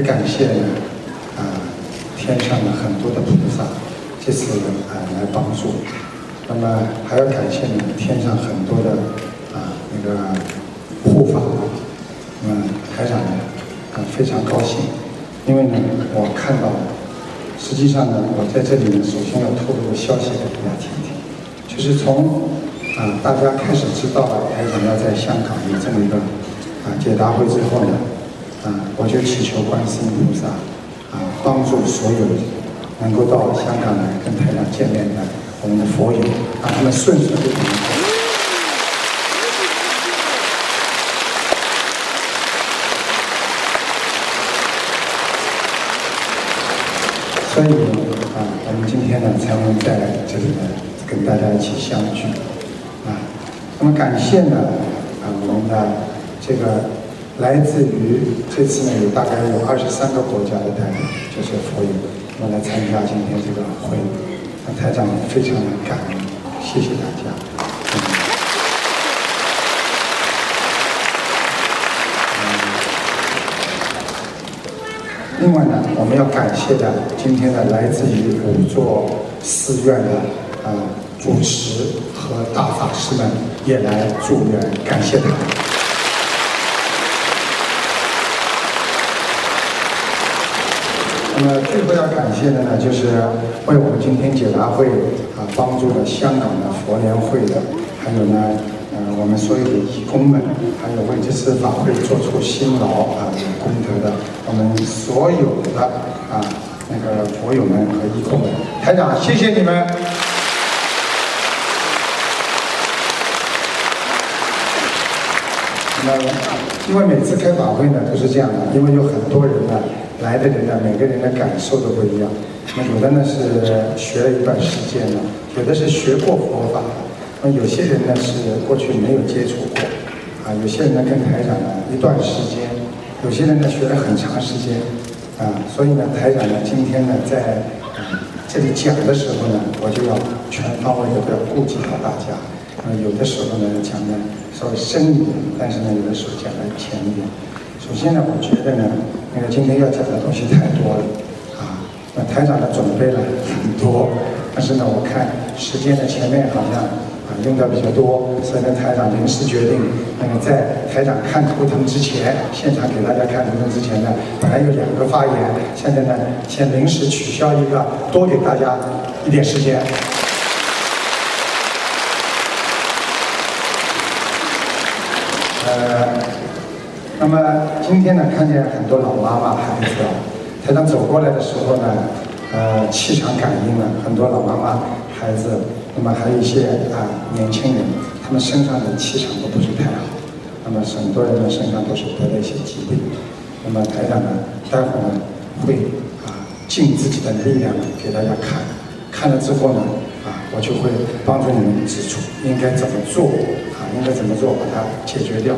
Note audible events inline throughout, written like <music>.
也感谢啊天上的很多的菩萨这次啊来帮助，那么还要感谢呢天上很多的啊那个护法，那么台长呢啊非常高兴，因为呢我看到，实际上呢我在这里呢首先要透露个消息给大家听听，就是从啊大家开始知道了台长要在香港有这么一个啊解答会之后呢，啊我就祈求观世音菩萨啊帮助所有能够到香港来跟台长见面的我们的佛友，让他们顺顺利利。所以啊，我们今天呢才能在这里呢跟大家一起相聚啊。那么感谢呢啊我们的这个来自于这次呢有大概有二十三个国家的代表，就是佛友，那么来参加今天这个会，那台长非常的感恩，谢谢大家。另外呢，我们要感谢的今天的来自于五座寺院的呃主持和大法师们也来祝愿，感谢他们。那么最后要感谢的呢，就是为我们今天解答会啊帮助了香港的佛联会的，还有呢，呃我们所有的义工们，还有为这次法会做出辛劳啊有功德的，我们所有的啊那个佛友们和义工们，台长谢谢你们。那，因为每次开法会呢都是这样的，因为有很多人呢来的人呢，每个人的感受都不一样。那有的呢是学了一段时间了，有的是学过佛法，那有些人呢是过去没有接触过，啊，有些人呢跟台长呢一段时间，有些人呢学了很长时间，啊，所以呢台长呢今天呢在嗯这里讲的时候呢，我就要全方位的要顾及到大家。呃，有的时候呢讲的稍微深一点，但是呢有的时候讲的浅一点。首先呢，我觉得呢，那个今天要讲的东西太多了，啊，那台长呢准备了很多，但是呢，我看时间的前面好像啊用的比较多，所以呢台长临时决定，那个在台长看图腾之前，现场给大家看图腾之前呢，本来有两个发言，现在呢先临时取消一个，多给大家一点时间。呃，那么今天呢，看见很多老妈妈孩子啊，台长走过来的时候呢，呃，气场感应了很多老妈妈孩子，那么还有一些啊、年轻人，他们身上的气场都不是太好，那么很多人的身上都是得了一些疾病，那么台长呢，待会儿呢会啊尽自己的力量给大家看，看了之后呢，啊，我就会帮助你们指出应该怎么做，啊，应该怎么做把它解决掉。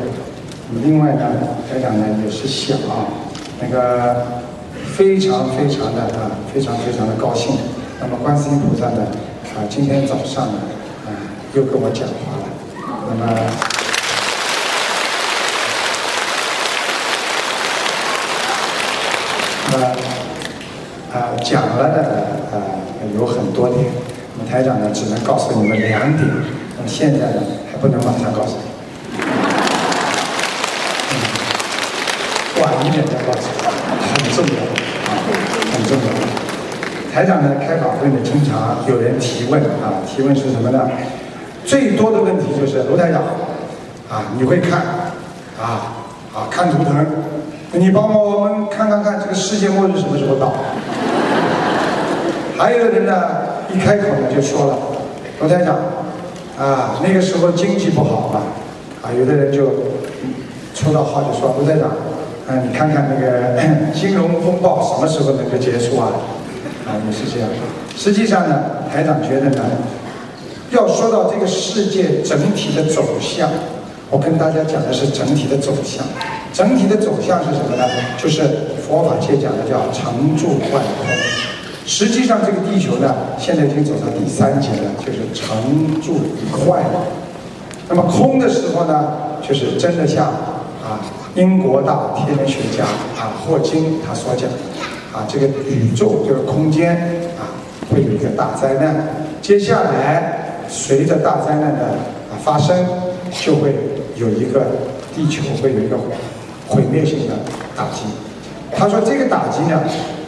另外呢，台长呢也是想啊，那个非常非常的啊，非常非常的高兴。那么观世音菩萨呢，啊，今天早上呢，啊，又跟我讲话了。那么。呃，啊，讲了的呃有很多点，那么台长呢只能告诉你们两点，那么现在呢还不能马上告诉你，嗯，晚一点再告诉你，很重要啊，很重要。台长呢开法会呢，经常有人提问啊，提问是什么呢？最多的问题就是卢台长啊，你会看啊啊看图腾，你帮我们看看看这个世界末日什么时候到？还有的人呢，一开口呢就说了，卢台长，啊，那个时候经济不好嘛，啊，有的人就嗯抽到号就说，卢台长，啊，你看看那个 <coughs> 金融风暴什么时候能够结束啊？啊，也是这样。实际上呢，台长觉得呢，要说到这个世界整体的走向，我跟大家讲的是整体的走向。整体的走向是什么呢？就是佛法界讲的叫常住坏空。实际上，这个地球呢，现在已经走到第三节了，就是成住坏。那么空的时候呢，就是真的像啊英国大天文学家啊霍金他所讲啊，这个宇宙就是空间啊会有一个大灾难，接下来随着大灾难的啊发生，就会有一个地球会有一个毁灭性的打击。他说这个打击呢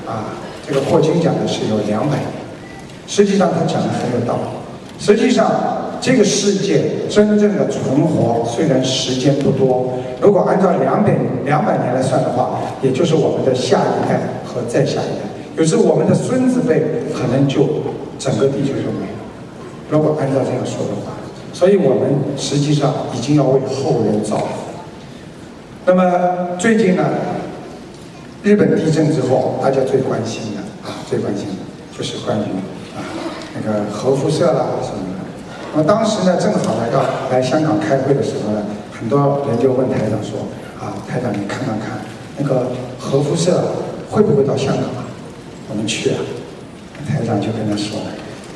啊，这个霍金讲的是有两百年，实际上他讲的很有道理。实际上，这个世界真正的存活虽然时间不多，如果按照两百两百年来算的话，也就是我们的下一代和再下一代，有时我们的孙子辈可能就整个地球就没了。如果按照这样说的话，所以我们实际上已经要为后人造福。那么最近呢，日本地震之后，大家最关心的啊，最关心的就是关于啊。那个核辐射啦什么的，那当时呢，正好来到来香港开会的时候呢，很多人就问台长说：“啊，台长你看看看，那个核辐射会不会到香港啊？我们去啊？”台长就跟他说：“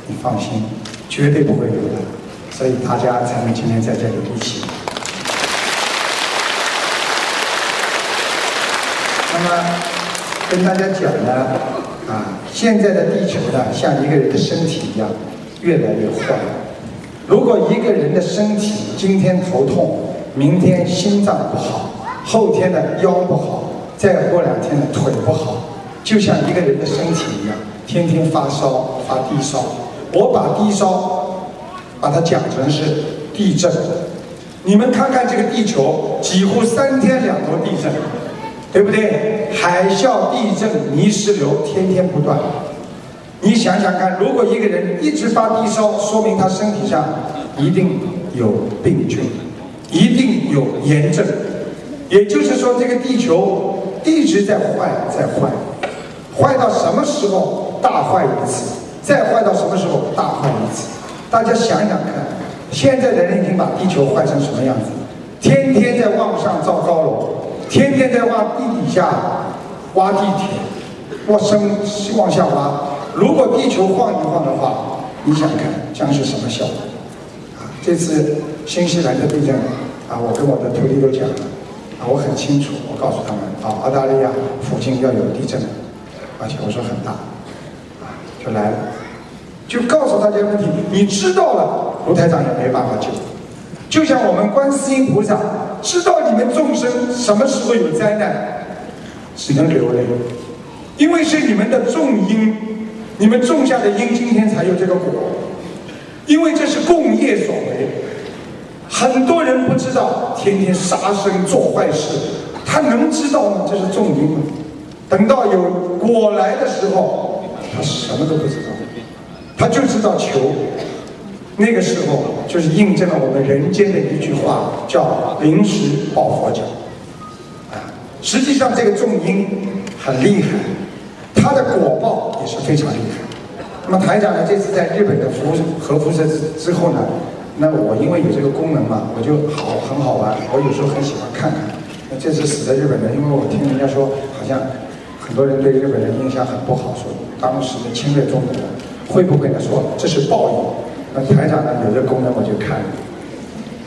你放心，绝对不会有的。”所以大家才能今天在这里一起。那么跟大家讲呢。啊，现在的地球呢，像一个人的身体一样，越来越坏。如果一个人的身体今天头痛，明天心脏不好，后天的腰不好，再过两天的腿不好，就像一个人的身体一样，天天发烧发低烧。我把低烧把它讲成是地震。你们看看这个地球，几乎三天两头地震。对不对？海啸、地震、泥石流，天天不断。你想想看，如果一个人一直发低烧，说明他身体上一定有病菌，一定有炎症。也就是说，这个地球一直在坏，在坏，坏到什么时候大坏一次？再坏到什么时候大坏一次？大家想想看，现在的人已经把地球坏成什么样子？天天在往上造高楼。天天在挖地底下挖地铁，挖深往下挖。如果地球晃一晃的话，你想看将是什么效果？啊，这次新西兰的地震，啊，我跟我的徒弟都讲了，啊，我很清楚，我告诉他们，啊，澳大利亚附近要有地震，而且我说很大，啊，就来了，就告诉大家问题，你知道了，卢台长也没办法救。就像我们观世音菩萨知道你们众生什么时候有灾难，只能流泪，因为是你们的重因，你们种下的因，今天才有这个果，因为这是共业所为。很多人不知道，天天杀生做坏事，他能知道吗？这是种因吗？等到有果来的时候，他什么都不知道，他就知道求。那个时候就是印证了我们人间的一句话，叫“临时抱佛脚”。啊，实际上这个种因很厉害，它的果报也是非常厉害。那么台长呢，这次在日本的辐核辐射之之后呢，那我因为有这个功能嘛，我就好很好玩，我有时候很喜欢看看。那这次死在日本人，因为我听人家说，好像很多人对日本人印象很不好，说当时的侵略中国，会不会呢？说这是报应？那台长呢？有这个功能我就看，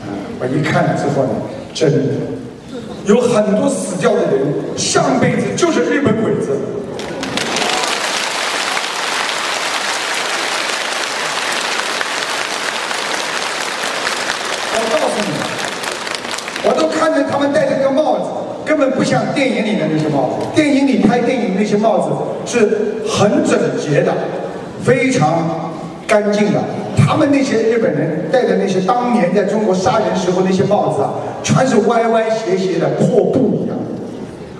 啊，我一看了之后呢，真的有很多死掉的人，上辈子就是日本鬼子。我告诉你，我都看见他们戴着个帽子，根本不像电影里的那些帽子。电影里拍电影那些帽子是很整洁的，非常干净的。他们那些日本人戴的那些当年在中国杀人时候那些帽子啊，全是歪歪斜斜的破布一样。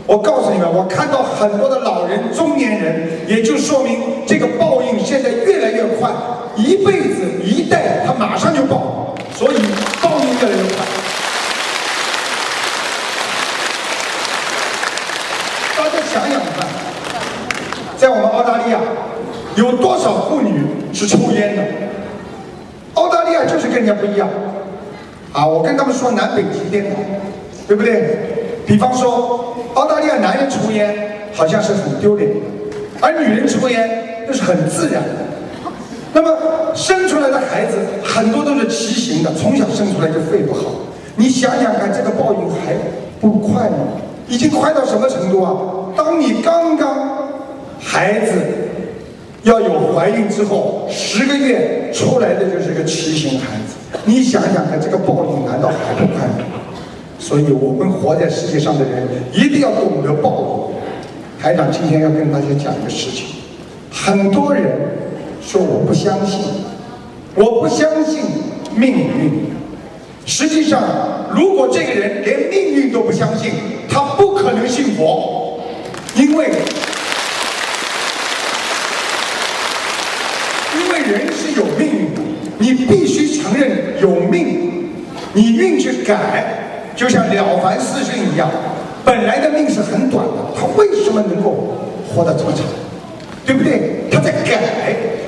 我告诉你们，我看到很多的老人、中年人，也就说明这个报应现在越来越快，一辈子一代他马上就报，所以报应越来越快。大家想想看，在我们澳大利亚，有多少妇女是抽烟的？澳大利亚就是跟人家不一样，啊，我跟他们说南北极颠倒，对不对？比方说，澳大利亚男人抽烟好像是很丢脸，而女人抽烟那是很自然的。那么生出来的孩子很多都是畸形的，从小生出来就肺不好，你想想看，这个报应还不快吗？已经快到什么程度啊？当你刚刚孩子要有怀孕之后，十个月出来的就是一个畸形孩子，你想想看，这个报应难道还不快吗？所以我们活在世界上的人一定要懂得报应。台长今天要跟大家讲一个事情，很多人说我不相信，我不相信命运。实际上，如果这个人连命运都不相信，他不可能信佛，因为，因为人是有命运的，你必须承认有命，你运去改，就像《了凡四训》一样，本来的命是很短的，他为什么能够活得这么长？对不对？他在改，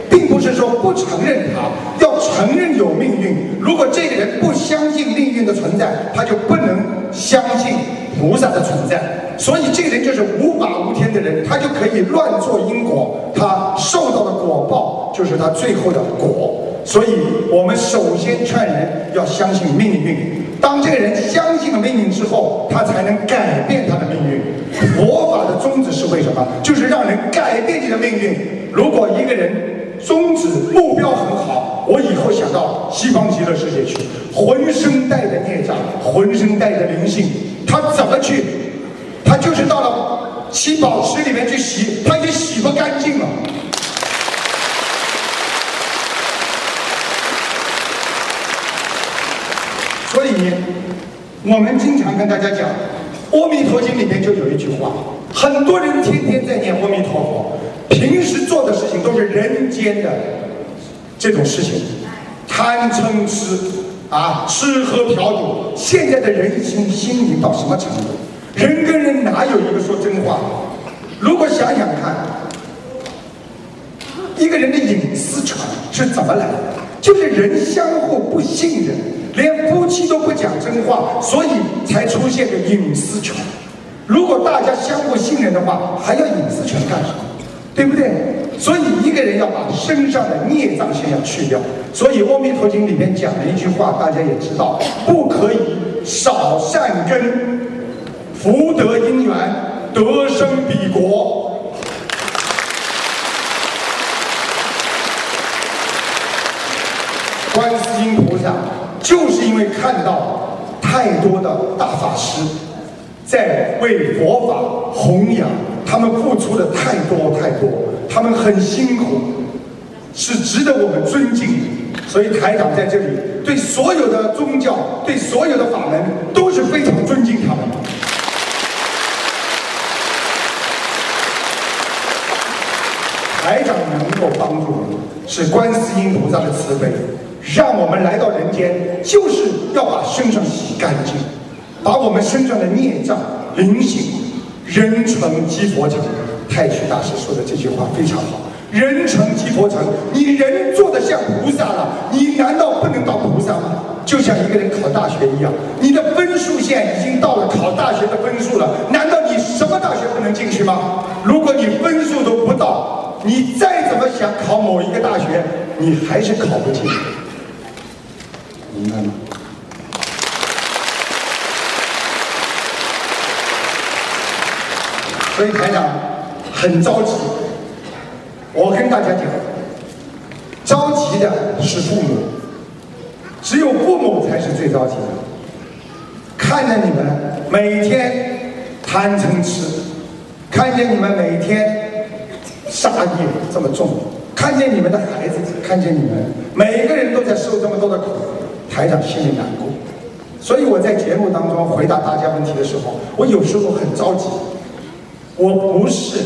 并不是说不承认他，要承认有命运。如果这个人不相信命运的存在，他就不能相信菩萨的存在。所以这个人就是无法无天的人，他就可以乱做因果，他受到的果报就是他最后的果。所以我们首先劝人要相信命运。当这个人相信了命运之后，他才能改变他的命运。佛法的宗旨是为什么？就是让人改变你的命运。如果一个人宗旨目标很好，我以后想到西方极乐世界去，浑身带着孽障，浑身带着灵性，他怎么去？他就是到了七宝池里面去洗，他已经洗不干净了。所以，我们经常跟大家讲，《阿弥陀经》里面就有一句话：很多人天天在念阿弥陀佛，平时做的事情都是人间的这种事情，贪嗔痴啊，吃喝嫖赌。现在的人心心灵到什么程度？人跟人哪有一个说真话？如果想想看，一个人的隐私权是怎么来的？就是人相互不信任。连夫妻都不讲真话，所以才出现个隐私权。如果大家相互信任的话，还要隐私权干什么？对不对？所以一个人要把身上的孽障先要去掉。所以《阿弥陀经》里面讲了一句话，大家也知道：不可以少善根，福德因缘，得生彼国。观世音菩萨。就是因为看到太多的大法师在为佛法弘扬，他们付出的太多太多，他们很辛苦，是值得我们尊敬。所以台长在这里对所有的宗教、对所有的法门都是非常尊敬他们。台长能够帮助你，是观世音菩萨的慈悲。让我们来到人间，就是要把身上洗干净，把我们身上的孽障、灵性、人成即佛成。太虚大师说的这句话非常好，人成即佛成。你人做的像菩萨了，你难道不能当菩萨吗？就像一个人考大学一样，你的分数线已经到了考大学的分数了，难道你什么大学不能进去吗？如果你分数都不到，你再怎么想考某一个大学，你还是考不进。明白吗？所以台长很着急。我跟大家讲，着急的是父母，只有父母才是最着急的。看着你们每天贪嗔痴，看见你们每天杀业这么重，看见你们的孩子，看见你们每个人都在受这么多的苦。台长心里难过，所以我在节目当中回答大家问题的时候，我有时候很着急。我不是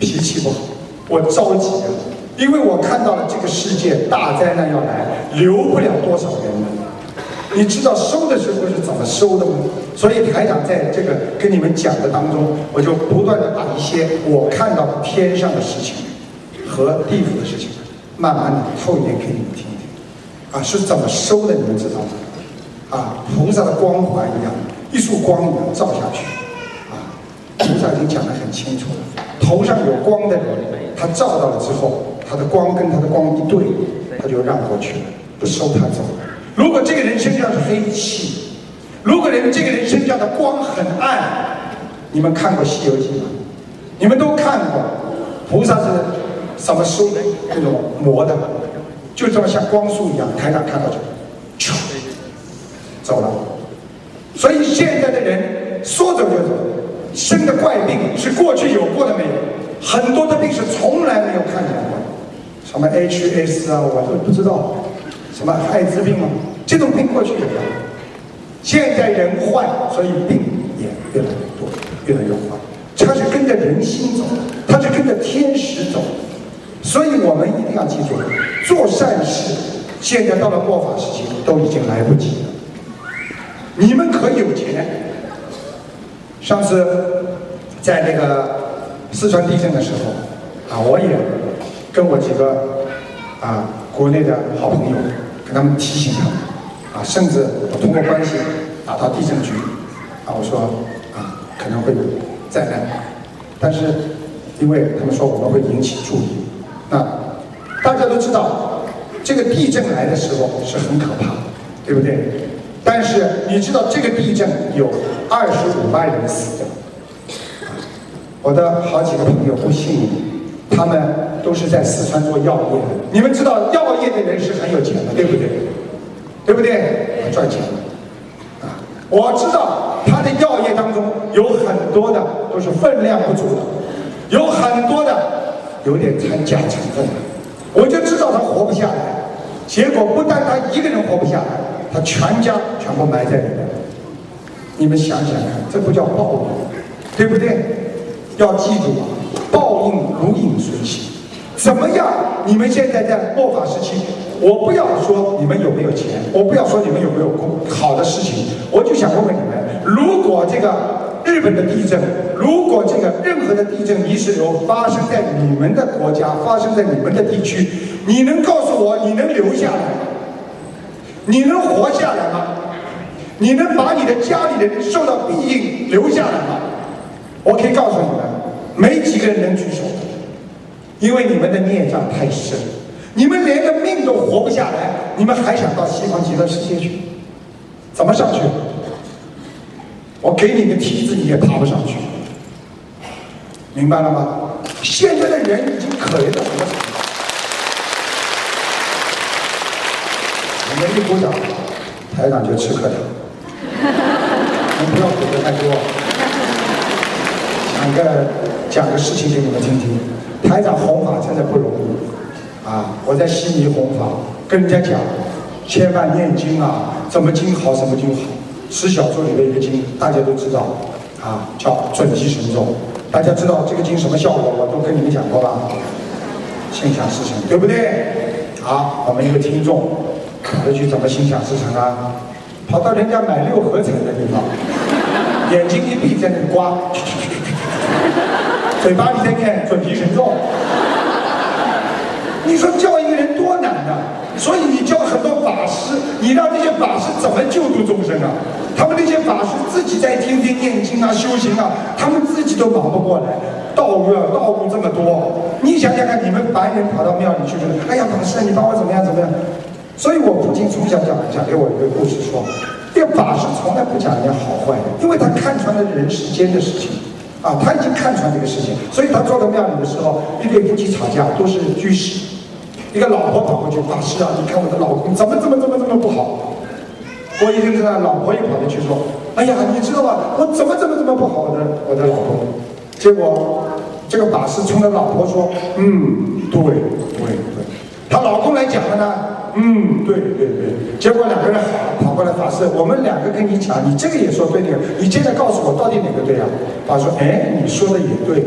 脾气不好，我着急啊，因为我看到了这个世界大灾难要来，留不了多少人了。你知道收的时候是怎么收的吗？所以台长在这个跟你们讲的当中，我就不断的把一些我看到天上的事情和地府的事情，慢慢的透一点给你们听。啊，是怎么收的？你们知道吗？啊，菩萨的光环一样，一束光一样照下去。啊，菩萨已经讲得很清楚了。头上有光的人，他照到了之后，他的光跟他的光一对，他就让过去了，不收他走。如果这个人身上是黑气，如果人这个人身上的光很暗，你们看过《西游记》吗？你们都看过，菩萨是什么修那种磨的，就这么像光速一样，台上看到就，咻，走了。所以现在的人说走就走，生的怪病是过去有过的没有？很多的病是从来没有看见过，什么 HS 啊，我都不知道，什么艾滋病啊，这种病过去有的，现在人坏，所以病也越来越多，越来越坏。它是跟着人心走，它是跟着天时走，所以我们一定要记住，做善事。现在到了末法时期，都已经来不及了。你们可有钱？上次在那个四川地震的时候，啊，我也跟我几个啊国内的好朋友，跟他们提醒他们，啊，甚至我通过关系打到地震局，啊，我说啊可能会。灾难，但是因为他们说我们会引起注意，啊大家都知道，这个地震来的时候是很可怕，对不对？但是你知道这个地震有二十五万人死掉，我的好几个朋友不幸，他们都是在四川做药业的。你们知道药业的人是很有钱的，对不对？对不对？赚钱啊！我知道他的药业当中有很多的。都是分量不足的，有很多的有点掺假成分了，我就知道他活不下来。结果不但他一个人活不下来，他全家全部埋在里面。你们想想看，这不叫报应，对不对？要记住，报应如影随形。怎么样？你们现在在末法时期，我不要说你们有没有钱，我不要说你们有没有工好的事情，我就想问问你们：如果这个。日本的地震，如果这个任何的地震泥石流发生在你们的国家，发生在你们的地区，你能告诉我你能留下来吗？你能活下来吗？你能把你的家里人受到庇应留下来吗？我可以告诉你们，没几个人能举手，因为你们的孽障太深，你们连个命都活不下来，你们还想到西方极乐世界去？怎么上去？我给你个梯子，你也爬不上去，明白了吗？现在的人已经可怜到什么程度？我们一鼓掌，台长就吃课堂。你不要鼓的太多。讲个讲个事情给你们听听。台长弘法真的不容易啊！我在悉尼弘法，跟人家讲，千万念经啊，什么经好，什么经好。十小咒里的一个经，大家都知道，啊，叫准提神咒。大家知道这个经什么效果？我都跟你们讲过吧？心想事成，对不对？好，我们一个听众跑去怎么心想事成啊？跑到人家买六合彩的地方，眼睛一闭在那里刮，嘴巴里在念准提神咒。你说叫一个人多难呐！所以你教很多法师，你让这些法师怎么救度众生啊？他们那些法师自己在天天念经啊、修行啊，他们自己都忙不过来，道路啊，道路这么多，你想想看，你们凡人跑到庙里去说：“哎呀，法师，你帮我怎么样怎么样？”所以我父亲从小讲讲给我一个故事说，这个法师从来不讲人家好坏，因为他看穿了人世间的事情。啊，他已经看穿这个事情，所以他坐到庙里的时候，一对夫妻吵架，都是居士，一个老婆跑过去，法师啊，你看我的老公怎么怎么怎么怎么不好。过一阵子，老婆又跑过去说，哎呀，你知道吧，我怎么怎么怎么不好，的我的老公。结果这个法师冲着老婆说，嗯，对对对，她老公来讲了呢。嗯，对对对，结果两个人跑跑过来，法师，我们两个跟你讲，你这个也说对的，你现在告诉我到底哪个对啊？法师说，哎，你说的也对，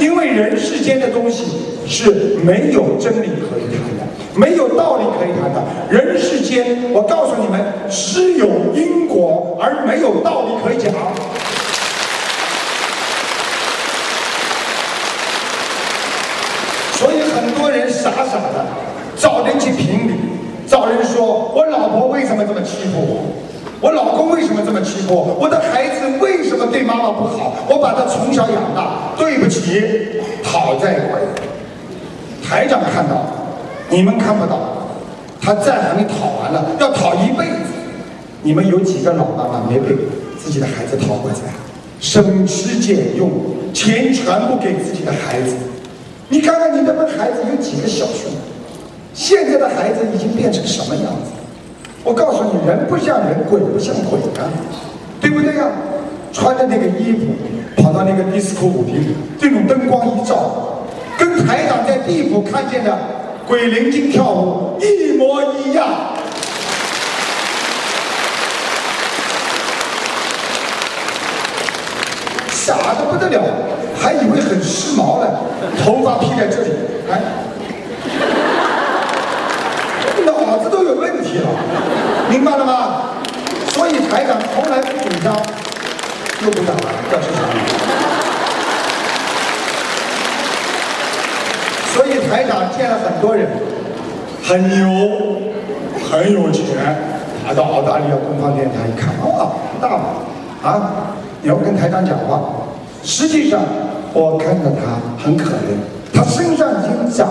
因为人世间的东西是没有真理可以谈的，没有道理可以谈的。人世间，我告诉你们，只有因果而没有道理可以讲。所以很多人傻傻的。找人去评理，找人说我老婆为什么这么欺负我，我老公为什么这么欺负我，我的孩子为什么对妈妈不好，我把他从小养大，对不起，讨债鬼。台长看到，你们看不到，他债还没讨完了，要讨一辈子。你们有几个老妈妈没被自己的孩子讨过债？省吃俭用，钱全部给自己的孩子。你看看你那帮孩子有几个孝顺？现在的孩子已经变成什么样子？我告诉你，人不像人，鬼不像鬼啊，对不对呀？穿着那个衣服，跑到那个迪斯科舞厅，这种灯光一照，跟台长在地府看见的鬼灵精跳舞一模一样，傻的不得了，还以为很时髦呢，头发披在这里，哎，脑子都有问题了，明白了吗？所以台长从来不紧张。又不讲了，要吃啥？所以台长见了很多人，很牛，很有钱。他到澳大利亚东方电台一看，哇，大嘛，啊，你要跟台长讲话。实际上，我看到他很可怜，他身上已经长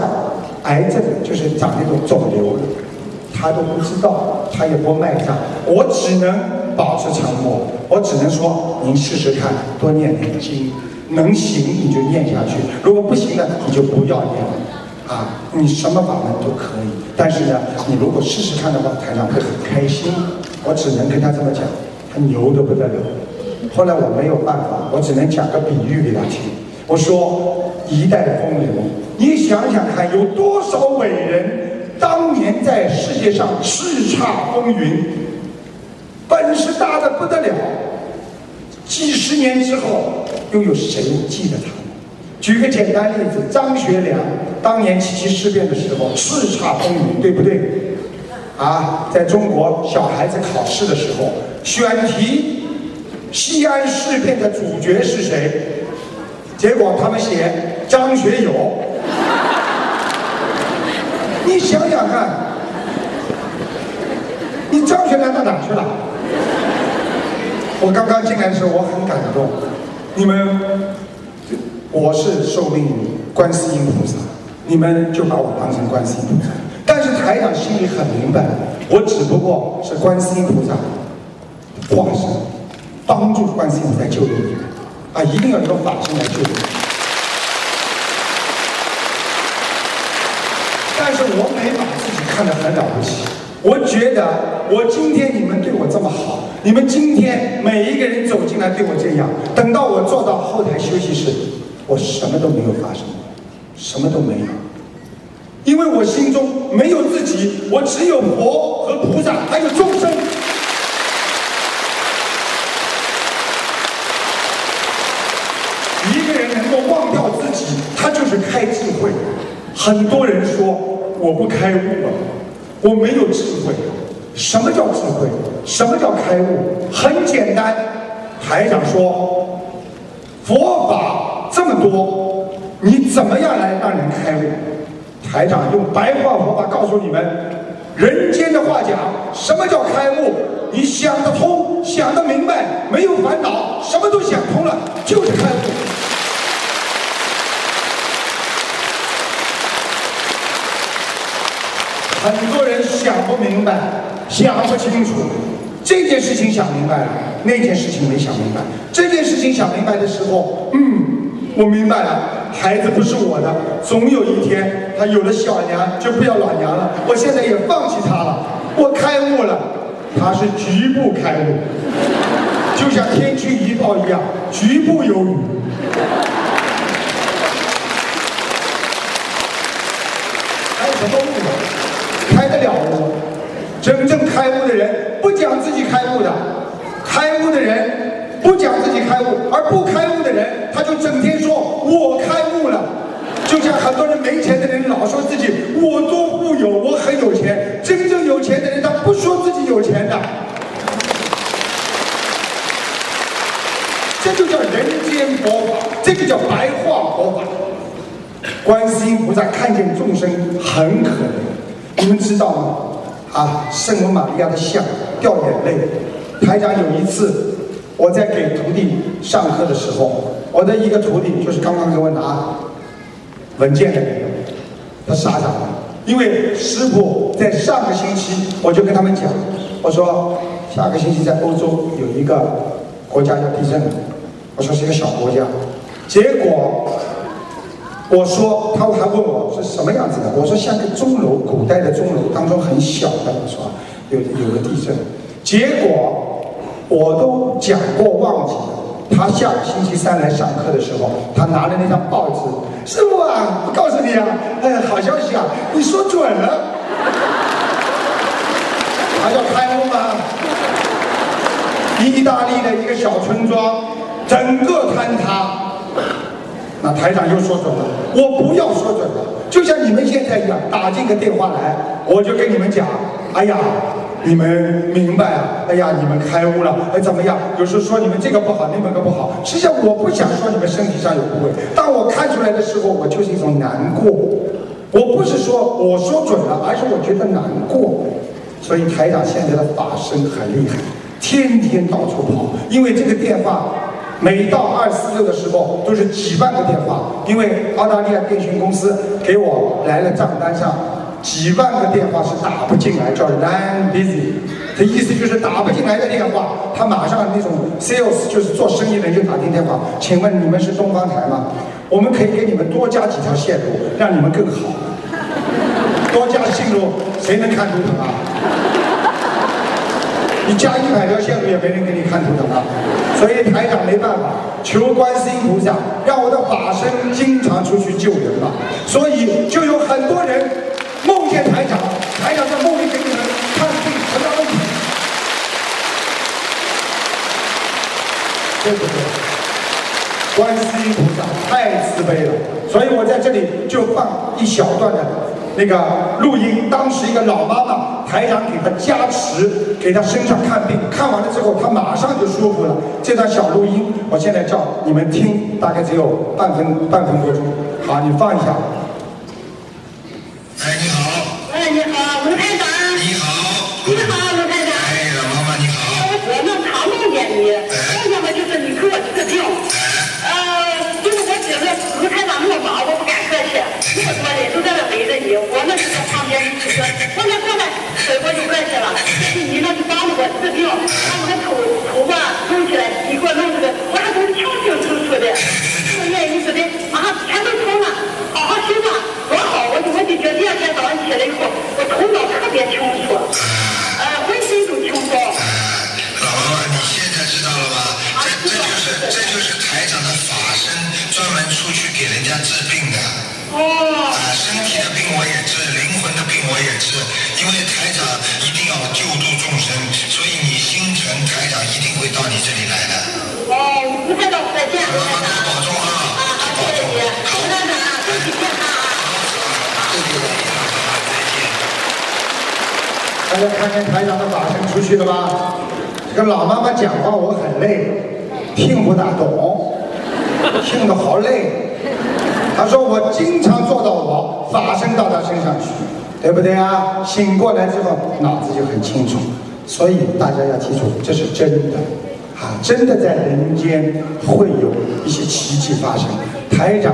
癌症，就是长那种肿瘤了。他都不知道，他也不卖账，我只能保持沉默。我只能说，您试试看，多念点经，能行你就念下去；如果不行呢，你就不要念了。啊，你什么法门都可以，但是呢，你如果试试看的话，台长会很开心。我只能跟他这么讲，他牛的不得了。后来我没有办法，我只能讲个比喻给他听。我说，一代风流，你想想看，有多少伟人？当年在世界上叱咤风云，本事大的不得了。几十年之后，又有谁记得他？举个简单例子，张学良当年七七事变的时候叱咤风云，对不对？啊，在中国小孩子考试的时候，选题西安事变的主角是谁？结果他们写张学友。你想想看，你张学良到哪去了？我刚刚进来的时候，我很感动。你们，我是受命观世音菩萨，你们就把我当成观世音菩萨。但是台长心里很明白，我只不过是观世音菩萨化身，帮助观世音菩萨救你们。啊，一定要用法身来救你。但是我没把自己看得很了不起，我觉得我今天你们对我这么好，你们今天每一个人走进来对我这样，等到我坐到后台休息室，我什么都没有发生，什么都没有，因为我心中没有自己，我只有佛和菩萨，还有众生。一个人能够忘掉自己，他就是开智慧。很多人说我不开悟了，我没有智慧。什么叫智慧？什么叫开悟？很简单，台长说，佛法这么多，你怎么样来让人开悟？台长用白话佛法告诉你们，人间的话讲，什么叫开悟？你想得通，想得明白，没有烦恼，什么都想通了，就是开悟。很多人想不明白，想不清楚，这件事情想明白了，那件事情没想明白。这件事情想明白的时候，嗯，我明白了，孩子不是我的，总有一天他有了小娘就不要老娘了。我现在也放弃他了，我开悟了，他是局部开悟，就像天气预报一样，局部有雨。还有什么悟？开得了悟，真正开悟的人不讲自己开悟的，开悟的人不讲自己开悟，而不开悟的人他就整天说我开悟了，就像很多人没钱的人老说自己我多富有，我很有钱，真正有钱的人他不说自己有钱的，这就叫人间佛法，这个叫白话佛法。观世音菩萨看见众生很可怜。你们知道吗？啊，圣母玛利亚的像掉眼泪。台长有一次，我在给徒弟上课的时候，我的一个徒弟就是刚刚给我拿文件的，他傻傻的，因为师傅在上个星期我就跟他们讲，我说下个星期在欧洲有一个国家要地震，我说是一个小国家，结果我说他还问我是什么样子的，我说像个钟楼，古代的钟楼当中很小的，我说有有个地震，结果我都讲过忘记了。他下个星期三来上课的时候，他拿着那张报纸，师傅啊，我告诉你啊，哎，好消息啊，你说准了，他叫开悟吗？意大利的一个小村庄，整个坍塌，那台长又说准了，我不要说准了，就像你们现在一样，打进个电话来，我就跟你们讲，哎呀。你们明白啊？哎呀，你们开悟了，哎，怎么样？有时候说你们这个不好，那个不好。实际上我不想说你们身体上有部位，当我看出来的时候，我就是一种难过。我不是说我说准了，而是我觉得难过。所以台长现在的法身很厉害，天天到处跑，因为这个电话每到二四六的时候都是几万个电话，因为澳大利亚电讯公司给我来了账单上。几万个电话是打不进来，叫 line busy，这意思就是打不进来的电话，他马上那种 sales 就是做生意的就打进电话，请问你们是东方台吗？我们可以给你们多加几条线路，让你们更好。多加线路，谁能看图腾啊？你加一百条线路也没人给你看图腾啊。所以台长没办法，求观世音菩萨让我的法身经常出去救人吧。所以就有很多人。梦见台长，台长在梦里给你们看病，什么问题？对不对？观世音菩萨太慈悲了，所以我在这里就放一小段的那个录音。当时一个老妈妈，台长给他加持，给他身上看病，看完了之后，他马上就舒服了。这段小录音，我现在叫你们听，大概只有半分半分多钟。好，你放一下。我就过去了。你那是帮着我治病，把我的头头发弄起来，你给我弄这个，我还都清清楚楚的。我愿意说的，啊，全都通了，好好休吧。多好！我就我就觉第二天早上起来以后，我头脑特别清楚，呃，浑身都轻松。老妈妈，你现在知道了吧？这这就是这就是台长的法身，专门出去给人家治病的。哦。啊，身体的病我也治，灵魂的病我也治，因为台长一定要救度众生，所以你心诚，台长一定会到你这里来的。哦，不再到再见，老妈妈保重啊！啊，谢谢你，好，台长，身体健康啊！大家看见台长的法身出去了吧？这个老妈妈讲话我很累，听不大懂，听得好累。他说我经常做到我法身到他身上去，对不对啊？醒过来之后脑子就很清楚，所以大家要记住，这是真的，啊，真的在人间会有一些奇迹发生。台长。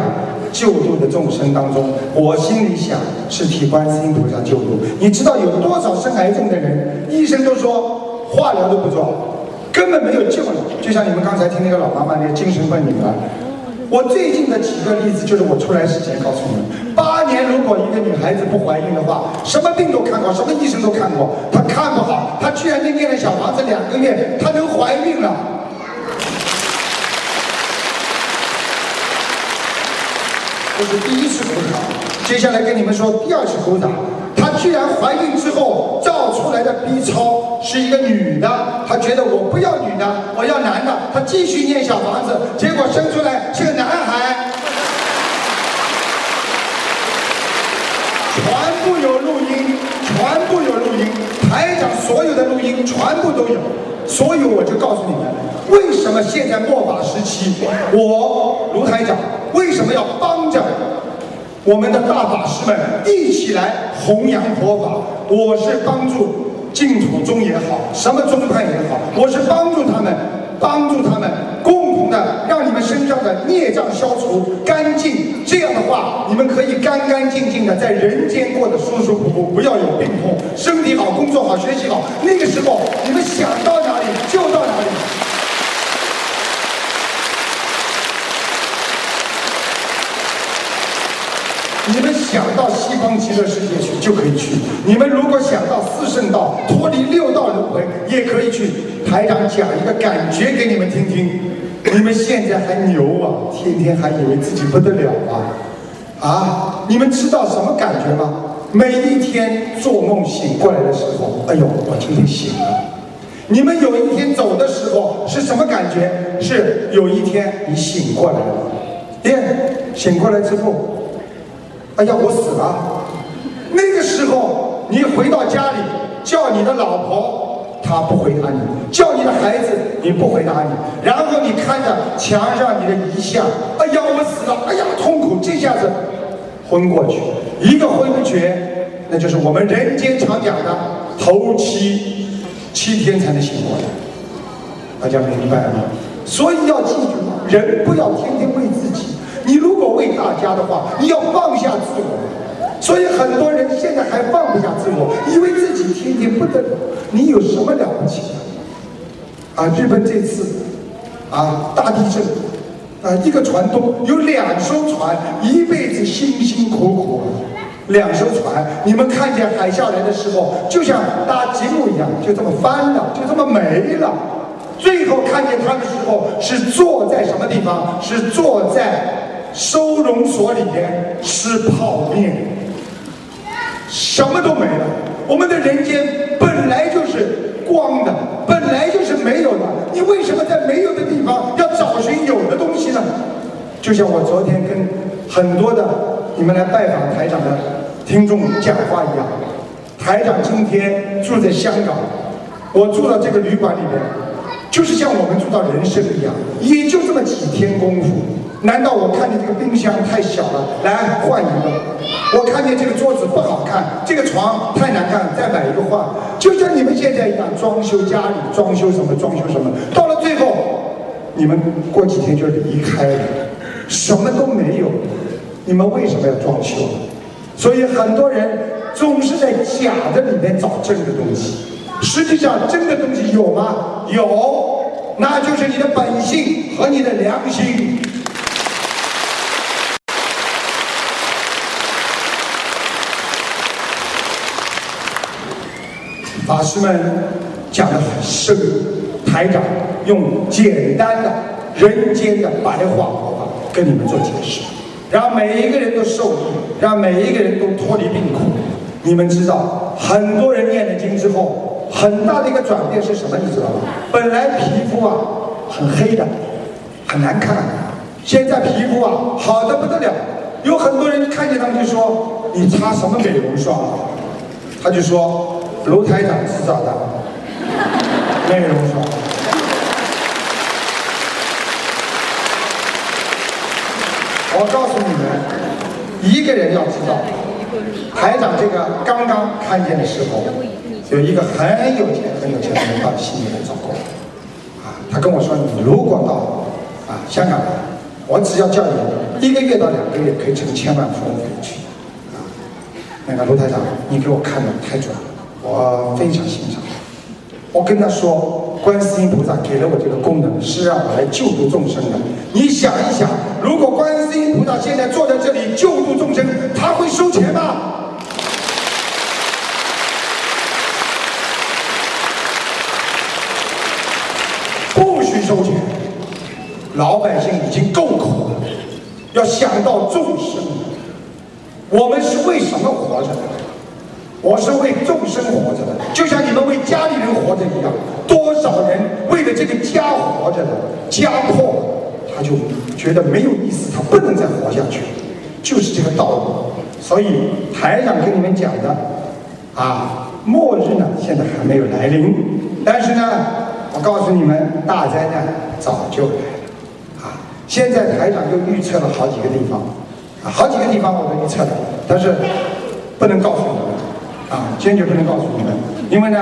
救度的众生当中，我心里想是替观世音菩萨救度。你知道有多少生癌症的人，医生都说化疗都不做，根本没有救了。就像你们刚才听那个老妈妈那个精神分女儿，我最近的几个例子就是我出来之前告诉你们：八年如果一个女孩子不怀孕的话，什么病都看过，什么医生都看过，她看不好，她居然就念了小房子两个月，她能怀孕了。这是第一次鼓掌，接下来跟你们说第二次鼓掌。居然怀孕之后照出来的 B 超是一个女的，她觉得我不要女的，我要男的。她继续念小房子，结果生出来是个男孩。全部有录音，全部有录音，台长所有的录音全部都有，所以我就告诉你们，为什么现在末法时期，我卢台长。为什么要帮着我们的大法师们一起来弘扬佛法？我是帮助净土宗也好，什么宗派也好，我是帮助他们，帮助他们共同的让你们身上的孽障消除干净。这样的话。你们可以干干净净的在人间过得舒舒服服，不要有病痛，身体好，工作好，学习好。那个时候你们想到哪里就到哪里。你们想到西方极乐世界去就可以去。你们如果想到四圣道脱离六道轮回，也可以去。台长讲一个感觉给你们听听。你们现在还牛啊，天天还以为自己不得了啊！啊，你们知道什么感觉吗？每一天做梦醒过来的时候，哎呦，我今天醒了。你们有一天走的时候是什么感觉？是有一天你醒过来了，耶，醒过来之后。哎呀，我死了！那个时候，你回到家里，叫你的老婆，她不回答你；叫你的孩子，你不回答你。然后你看着墙上你的遗像，哎呀，我死了！哎呀，痛苦！这下子昏过去，一个昏厥，那就是我们人间常讲的头七七天才能醒过来。大家明白了吗？所以要记住，人不要天天为自己。你如果为大家的话，你要放下自我。所以很多人现在还放不下自我，以为自己天天不得了。你有什么了不起的？啊，日本这次啊大地震啊，一个船东有两艘船，一辈子辛辛苦苦，两艘船，你们看见海啸来的时候，就像搭积木一样，就这么翻了，就这么没了。最后看见他的时候，是坐在什么地方？是坐在。收容所里面吃泡面，什么都没了。我们的人间本来就是光的，本来就是没有的。你为什么在没有的地方要找寻有的东西呢？就像我昨天跟很多的你们来拜访台长的听众讲话一样，台长今天住在香港，我住到这个旅馆里面，就是像我们住到人生一样，也就这么几天功夫。难道我看见这个冰箱太小了，来换一个？我看见这个桌子不好看，这个床太难看，再买一个换。就像你们现在一样，装修家里，装修什么，装修什么，到了最后，你们过几天就离开了，什么都没有。你们为什么要装修？所以很多人总是在假的里面找真的东西。实际上，真的东西有吗？有，那就是你的本性和你的良心。法师们讲的很深，台长用简单的人间的白话佛法跟你们做解释，让每一个人都受益，让每一个人都脱离病苦。你们知道，很多人念了经之后，很大的一个转变是什么？你知道吗？本来皮肤啊很黑的，很难看，现在皮肤啊好的不得了。有很多人看见他们就说：“你擦什么美容霜？”他就说。卢台长制造的内容霜。我告诉你们，一个人要知道，台长这个刚刚看见的时候，有一个很有钱、很有钱的人到悉尼来找过我，啊，他跟我说：“你如果到啊香港来，我只要叫你一个月到两个月，可以成千万富翁可以去。”啊，那个卢台长，你给我看的太准了。我非常欣赏，我跟他说，观世音菩萨给了我这个功能，是让我来救度众生的。你想一想，如果观世音菩萨现在坐在这里救度众生，他会收钱吗？不许收钱，老百姓已经够苦了，要想到众生，我们是为什么活着？我是为众生活着的，就像你们为家里人活着一样。多少人为了这个家活着的，家破了，他就觉得没有意思，他不能再活下去，就是这个道理。所以台长跟你们讲的，啊，末日呢现在还没有来临，但是呢，我告诉你们，大灾难早就来了。啊，现在台长又预测了好几个地方，啊，好几个地方我都预测了，但是不能告诉你们。啊，坚决不能告诉你们，因为呢，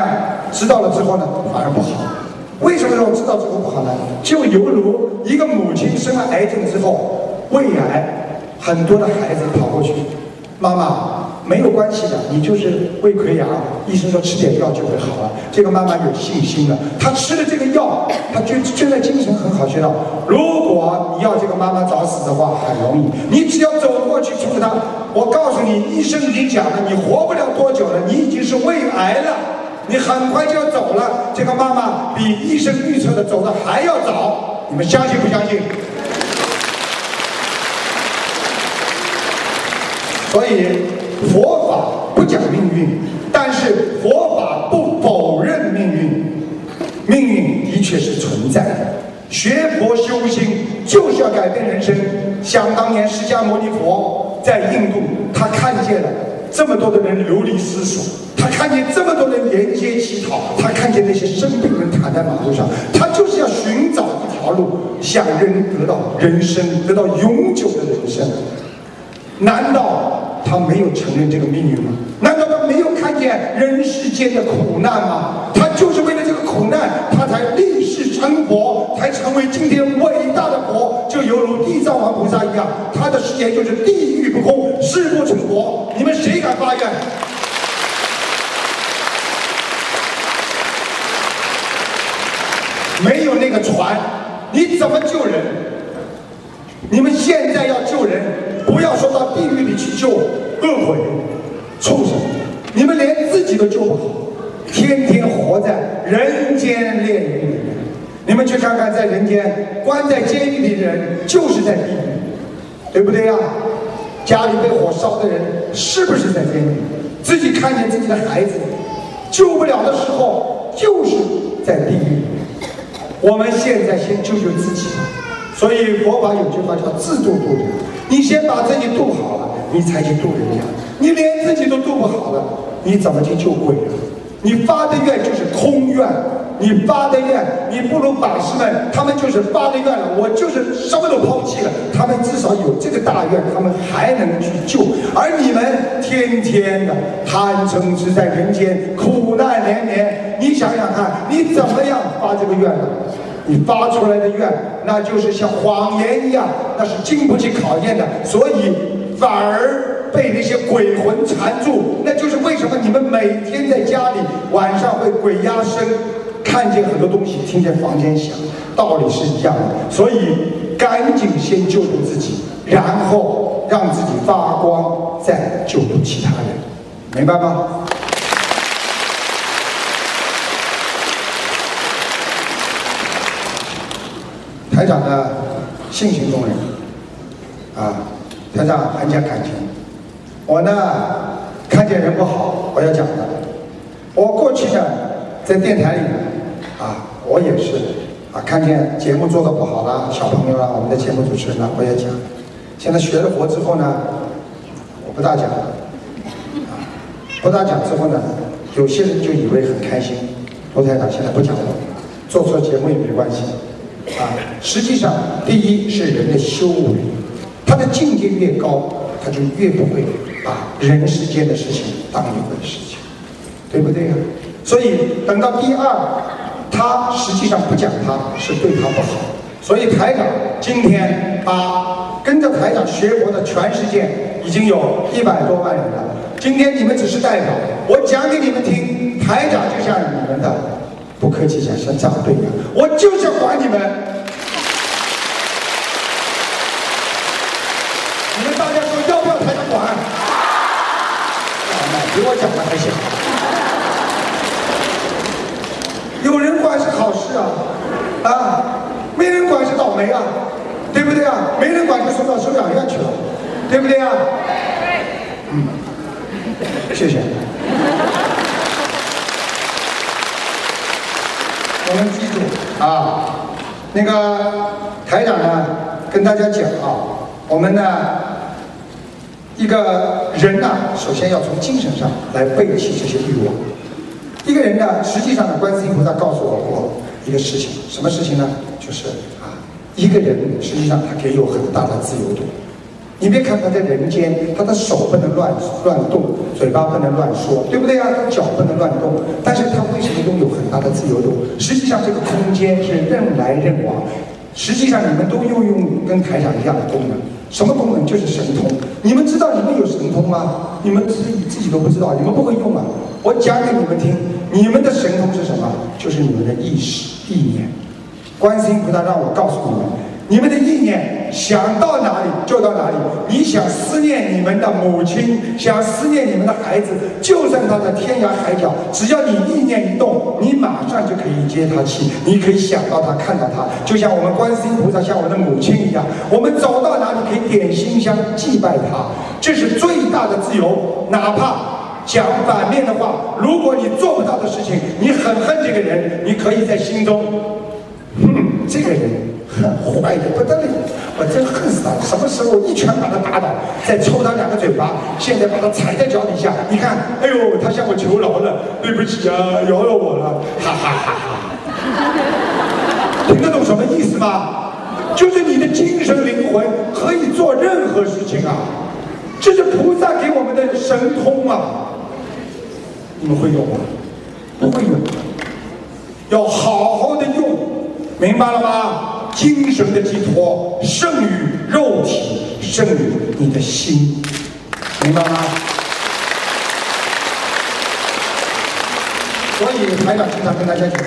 知道了之后呢，反而不好。为什么说知道之后不好呢？就犹如一个母亲生了癌症之后，胃癌很多的孩子跑过去，妈妈没有关系的，你就是胃溃疡，医生说吃点药就会好了。这个妈妈有信心了，她吃了这个药，她就现在精神很好，知道。如果你要这个妈妈早死的话，很容易，你只要走过去冲着她，我告诉你，医生已经讲了，你活不了多久了，你已经是胃癌了，你很快就要走了。这个妈妈比医生预测的走的还要早，你们相信不相信？所以佛法不讲命运，但是佛法不否认命运，命运的确是存在的。学佛修心就是要改变人生。想当年释迦牟尼佛在印度，他看见了这么多的人流离失所，他看见这么多人沿街乞讨，他看见那些生病人躺在马路上，他就是要寻找一条路，想人得到人生，得到永久的人生。难道他没有承认这个命运吗？难道他没有看见人世间的苦难吗？他就是为了这个苦难，他才立誓成佛，才成为今天伟大的佛，就犹如地藏王菩萨一样。他的誓言就是地狱不空，誓不成佛。你们谁敢发愿？没有那个船，你怎么救人？你们现在要救人。不要说到地狱里去救恶鬼、畜生，你们连自己都救不好，天天活在人间炼狱里面。你们去看看，在人间关在监狱里的人，就是在地狱，对不对呀？家里被火烧的人，是不是在监狱？自己看见自己的孩子救不了的时候，就是在地狱。我们现在先救救自己。所以佛法有句话叫“自度度人”。你先把自己度好了，你才去度人家。你连自己都度不好了，你怎么去救鬼啊？你发的愿就是空愿，你发的愿，你不如法师们，他们就是发的愿了，我就是什么都抛弃了。他们至少有这个大愿，他们还能去救。而你们天天的贪嗔痴在人间，苦难连连。你想想看，你怎么样发这个愿呢？你发出来的愿，那就是像谎言一样，那是经不起考验的，所以反而被那些鬼魂缠住。那就是为什么你们每天在家里晚上会鬼压身，看见很多东西，听见房间响，道理是一样的。所以赶紧先救助自己，然后让自己发光，再救助其他人，明白吗？台长呢，性情中人，啊，台长很讲感情。我呢，看见人不好，我要讲的。我过去呢，在电台里，啊，我也是，啊，看见节目做的不好了，小朋友啊，我们的节目主持人呢，我也讲。现在学了佛之后呢，我不大讲，啊，不大讲之后呢，有些人就以为很开心。罗台长现在不讲了，做错节目也没关系。啊，实际上，第一是人的修为，他的境界越高，他就越不会把人世间的事情当一回事情，对不对呀？所以等到第二，他实际上不讲他是对他不好。所以台长今天把跟着台长学佛的全世界已经有一百多万人了，今天你们只是代表，我讲给你们听，台长就像你们的。不客气讲，像长辈一样，我就是要管你们。你们大家说要不要台长管？比我讲的还行。有人管是好事啊，啊，没人管是倒霉啊，对不对啊？没人管就送到收养院去了，对不对啊？嗯，谢谢。我们记住啊，那个台长呢，跟大家讲啊，我们呢，一个人呢，首先要从精神上来背弃这些欲望。一个人呢，实际上呢，观世音菩萨告诉我过一个事情，什么事情呢？就是啊，一个人实际上他可以有很大的自由度。你别看他在人间，他的手不能乱乱动，嘴巴不能乱说，对不对啊？脚不能乱动，但是他为什么拥有很大的自由度？实际上这个空间是任来任往，实际上你们都拥有跟台长一样的功能，什么功能？就是神通。你们知道你们有神通吗？你们自己自己都不知道，你们不会用啊！我讲给你们听，你们的神通是什么？就是你们的意识、意念。观世音菩萨让我告诉你们。你们的意念想到哪里就到哪里。你想思念你们的母亲，想思念你们的孩子，就算他在天涯海角，只要你意念一动，你马上就可以接他气，你可以想到他，看到他，就像我们观世音菩萨像我的母亲一样，我们走到哪里可以点心香祭拜他，这是最大的自由。哪怕讲反面的话，如果你做不到的事情，你很恨这个人，你可以在心中，哼，这个人。坏的不得了，我真恨死他了！什么时候一拳把他打倒，再抽他两个嘴巴？现在把他踩在脚底下，你看，哎呦，他向我求饶了，对不起啊，饶了我了，哈哈哈哈！听得懂什么意思吗？就是你的精神灵魂可以做任何事情啊，这是菩萨给我们的神通啊！你们会用吗？不会用，要好好的用，明白了吗？精神的寄托胜于肉体，胜于你的心，明白吗？所以台长经常跟大家讲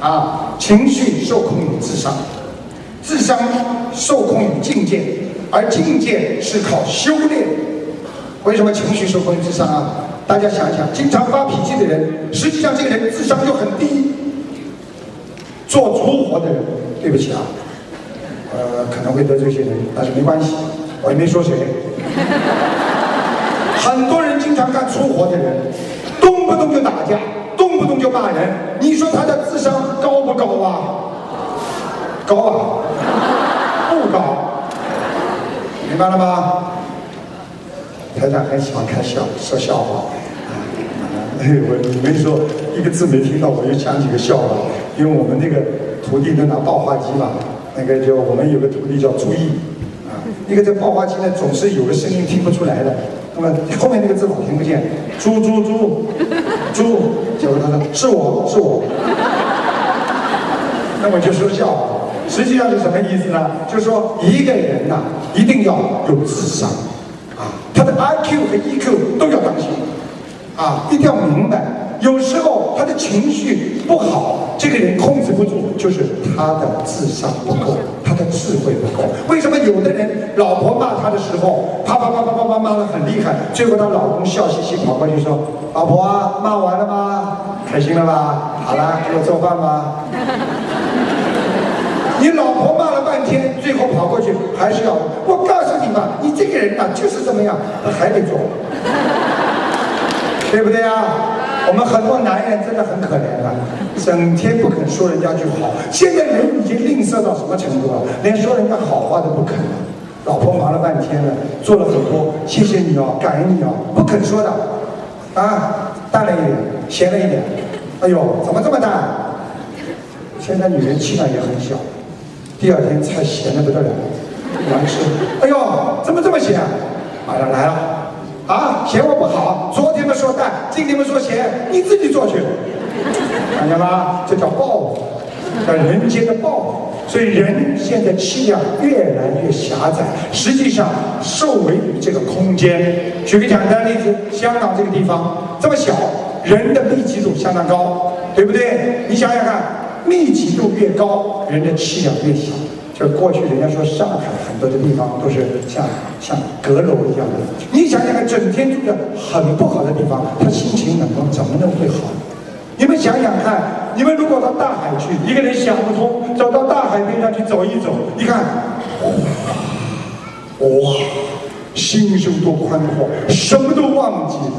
啊，情绪受控于智商，智商受控于境界，而境界是靠修炼。为什么情绪受控于智商啊？大家想一想，经常发脾气的人，实际上这个人智商就很低。做粗活的人，对不起啊。呃，可能会得罪些人，但是没关系，我也没说谁。<laughs> 很多人经常干粗活的人，动不动就打架，动不动就骂人。你说他的智商高不高啊？高啊？不高？明白了吗？台长很喜欢开笑，说笑话。哎，我你们说一个字没听到，我就讲几个笑话。因为我们那个徒弟都拿爆花机嘛。那个就我们有个徒弟叫朱毅，啊，那个在爆发期呢总是有个声音听不出来的，那么后面那个字老听不见，猪猪猪，猪，结果他说是我是我，那么就说笑话，实际上是什么意思呢？就是说一个人呐一定要有智商，啊，他的 IQ 和 EQ 都要当心，啊，一定要明白。有时候他的情绪不好，这个人控制不住，就是他的智商不够，他的智慧不够。为什么有的人老婆骂他的时候，啪啪啪啪啪啪骂得很厉害，最后她老公笑嘻嘻跑过去说：“老婆啊，骂完了吗？开心了吧？好了，给我做饭吧。” <laughs> 你老婆骂了半天，最后跑过去还是要我告诉你吧，你这个人呐就是这么样，还得做，对不对啊？我们很多男人真的很可怜啊，整天不肯说人家句好。现在人已经吝啬到什么程度了？连说人家好话都不肯了。老婆忙了半天了，做了很多，谢谢你哦，感恩你哦，不肯说的，啊，淡了一点，咸了一点。哎呦，怎么这么淡？现在女人气量也很小，第二天菜咸的不得了，难吃。哎呦，怎么这么咸？马上来了。啊，嫌我不好，昨天们说淡，今天们说咸，你自己做去，看见吗？这叫报复，叫人间的报复。所以人现在气量越来越狭窄，实际上受为这个空间。举个简单例子，香港这个地方这么小，人的密集度相当高，对不对？你想想看，密集度越高，人的气量越小。这过去人家说上海很多的地方都是像像阁楼一样的，你想想看，整天住在很不好的地方，他心情怎么怎么能会好？你们想想看，你们如果到大海去，一个人想不通，走到大海边上去走一走，你看，哇，心胸多宽阔，什么都忘记了，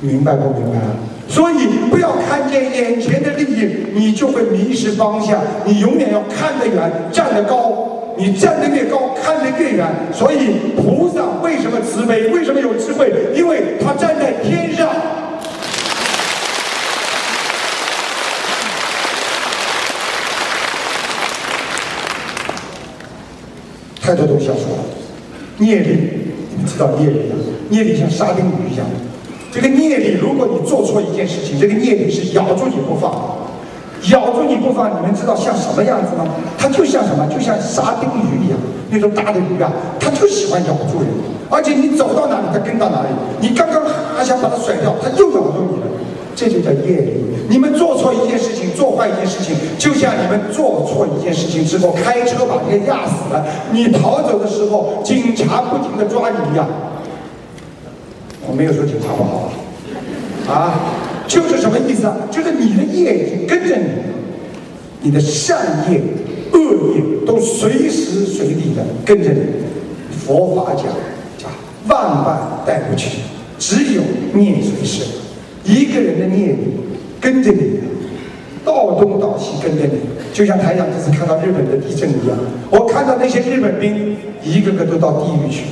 明白不明白？所以不要看见眼前的利益，你就会迷失方向。你永远要看得远，站得高。你站得越高，看得越远。所以菩萨为什么慈悲？为什么有智慧？因为他站在天上。太多东西要说了，业力，你们知道业力吗？业力像沙丁鱼一样。这个业力，如果你做错一件事情，这个业力是咬住你不放，咬住你不放，你们知道像什么样子吗？它就像什么？就像沙丁鱼一样，那种大的鱼啊，它就喜欢咬住人，而且你走到哪里，它跟到哪里。你刚刚还想把它甩掉，它又咬住你了。这就叫业力。你们做错一件事情，做坏一件事情，就像你们做错一件事情之后，开车把人压死了，你逃走的时候，警察不停的抓你一样。我没有说警察不好啊，啊，就是什么意思啊？就是你的业已经跟着你，你的善业、恶业都随时随地的跟着你。佛法讲叫万般带不去，只有念随身。一个人的念力跟着你，到东到西跟着你，就像台长这次看到日本的地震一样，我看到那些日本兵一个个都到地狱去。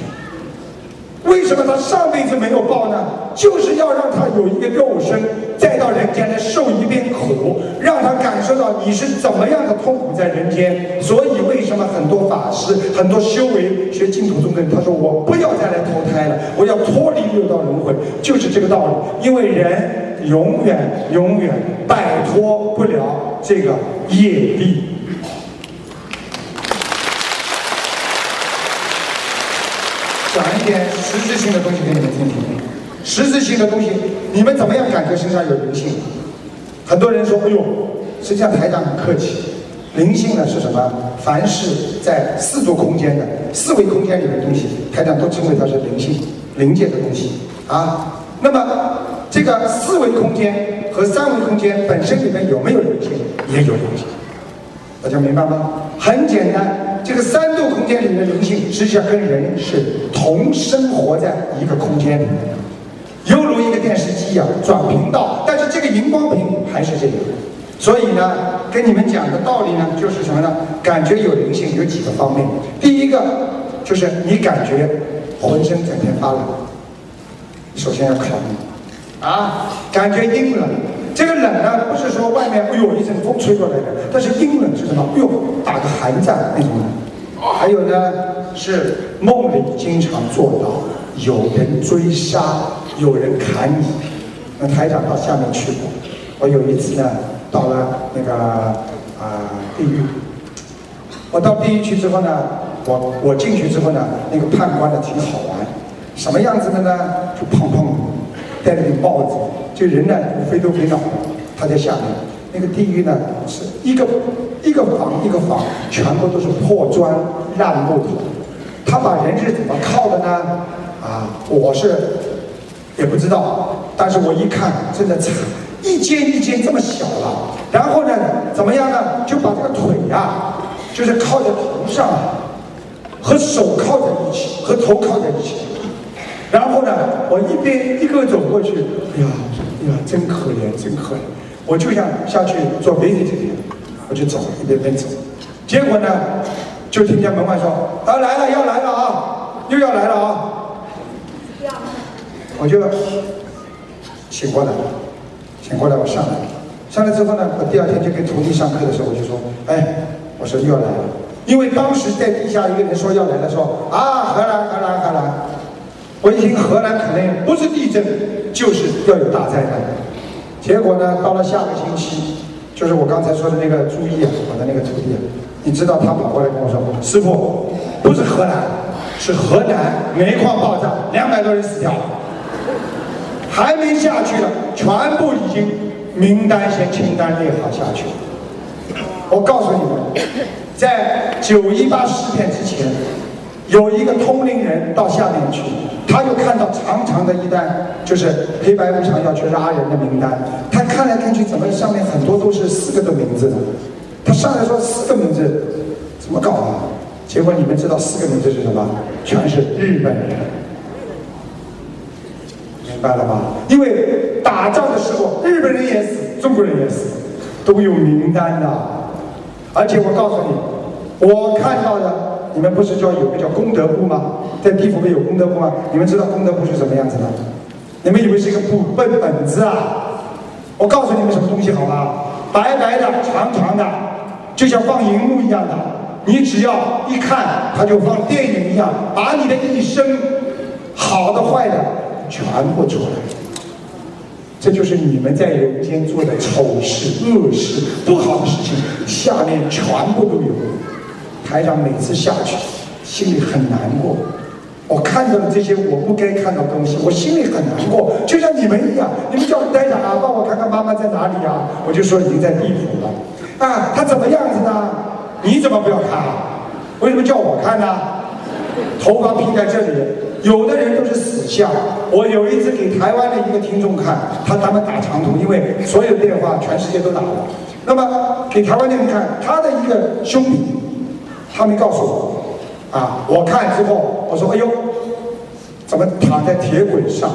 为什么他上辈子没有报呢？就是要让他有一个肉身，再到人间来受一遍苦，让他感受到你是怎么样的痛苦在人间。所以为什么很多法师、很多修为学净土宗的人，他说我不要再来投胎了，我要脱离六道轮回，就是这个道理。因为人永远永远摆脱不了这个业力。讲一点性的东西给你们听听。实质性的东西，你们怎么样感觉身上有灵性？很多人说：“哎呦，实际上台长很客气。灵性呢是什么？凡是在四度空间的四维空间里的东西，台长都称为它是灵性、灵界的东西啊。那么这个四维空间和三维空间本身里面有没有灵性？也有灵性。大家明白吗？很简单。这个三度空间里的灵性，实际上跟人是同生活在一个空间里面，犹如一个电视机一样转频道，但是这个荧光屏还是这个。所以呢，跟你们讲的道理呢，就是什么呢？感觉有灵性有几个方面。第一个就是你感觉浑身整天发冷，首先要考虑啊，感觉阴冷。这个冷呢，不是说外面哎呦一阵风吹过来的，但是阴冷是什么？哎呦，打个寒战那种冷。还有呢，是梦里经常做到有人追杀，有人砍你。那台长到下面去过，我有一次呢，到了那个啊地狱。我到地狱去之后呢，我我进去之后呢，那个判官呢挺好玩，什么样子的呢？就胖胖戴了顶帽子。就人呢，飞都飞脑，他在下面。那个地狱呢，是一个一个房一个房，全部都是破砖烂木头。他把人是怎么靠的呢？啊，我是也不知道，但是我一看，真的惨，一间一间这么小了。然后呢，怎么样呢？就把这个腿呀，就是靠在头上，和手靠在一起，和头靠在一起。然后呢，我一边一个走过去，哎呀。呀，真可怜，真可怜！我就想下去做 visit 我就走，一边边走。结果呢，就听见门外说：“啊，来了，要来了啊，又要来了啊！”我就醒过来了，醒过来，我上来，上来之后呢，我第二天就跟徒弟上课的时候，我就说：“哎，我说又要来了，因为当时在地下一个人说要来了，说啊，荷兰，荷兰，荷兰。”我一听荷兰可能不是地震，就是要有大灾难。结果呢，到了下个星期，就是我刚才说的那个朱毅啊，我的那个徒弟，你知道他跑过来跟我说：“师傅，不是荷兰，是河南煤矿爆炸，两百多人死掉了，还没下去呢，全部已经名单先清单列好下去。”我告诉你们，在九一八事变之前，有一个通灵人到下面去。他就看到长长的一单，就是黑白无常要去拉人的名单。他看来看去，怎么上面很多都是四个的名字呢？他上来说四个名字，怎么搞啊？结果你们知道四个名字是什么？全是日本人，明白了吗？因为打仗的时候，日本人也死，中国人也死，都有名单的。而且我告诉你，我看到的。你们不是说有个叫功德簿吗？在地府不有功德簿吗？你们知道功德簿是什么样子吗？你们以为是一个簿本本子啊？我告诉你们什么东西好吗？白白的、长长的，就像放荧幕一样的。你只要一看，它就放电影一样，把你的一生好的、坏的全部出来。这就是你们在人间做的丑事、恶事、不好的事情，下面全部都有。台长每次下去，心里很难过。我看到了这些我不该看到的东西，我心里很难过，就像你们一样。你们叫我台长啊，帮我看看妈妈在哪里啊？我就说已经在地府了。啊，他怎么样子呢？你怎么不要看？为什么叫我看呢？头发披在这里，有的人都是死相。我有一次给台湾的一个听众看，他他们打长途，因为所有电话全世界都打了。那么给台湾的人看，他的一个兄弟，他没告诉我。啊，我看之后，我说：“哎呦，怎么躺在铁轨上，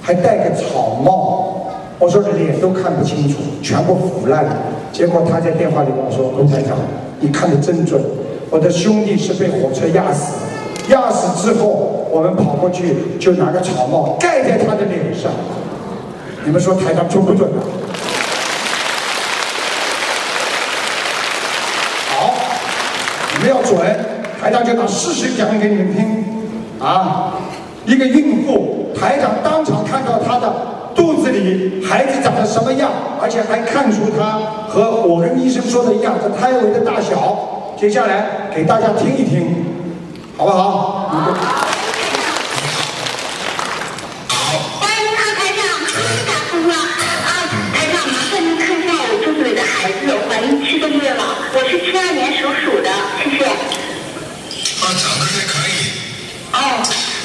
还戴个草帽？”我说：“脸都看不清楚，全部腐烂了。”结果他在电话里跟我说：“卢台长，你看的真准，我的兄弟是被火车压死，压死之后，我们跑过去就拿个草帽盖在他的脸上。你们说台长准不准啊？”好，不要准。台长就把事实讲给你们听，啊，一个孕妇，台长当场看到她的肚子里孩子长得什么样，而且还看出她和我跟医生说的一样，这胎围的大小。接下来给大家听一听，好不好？还可以。哦。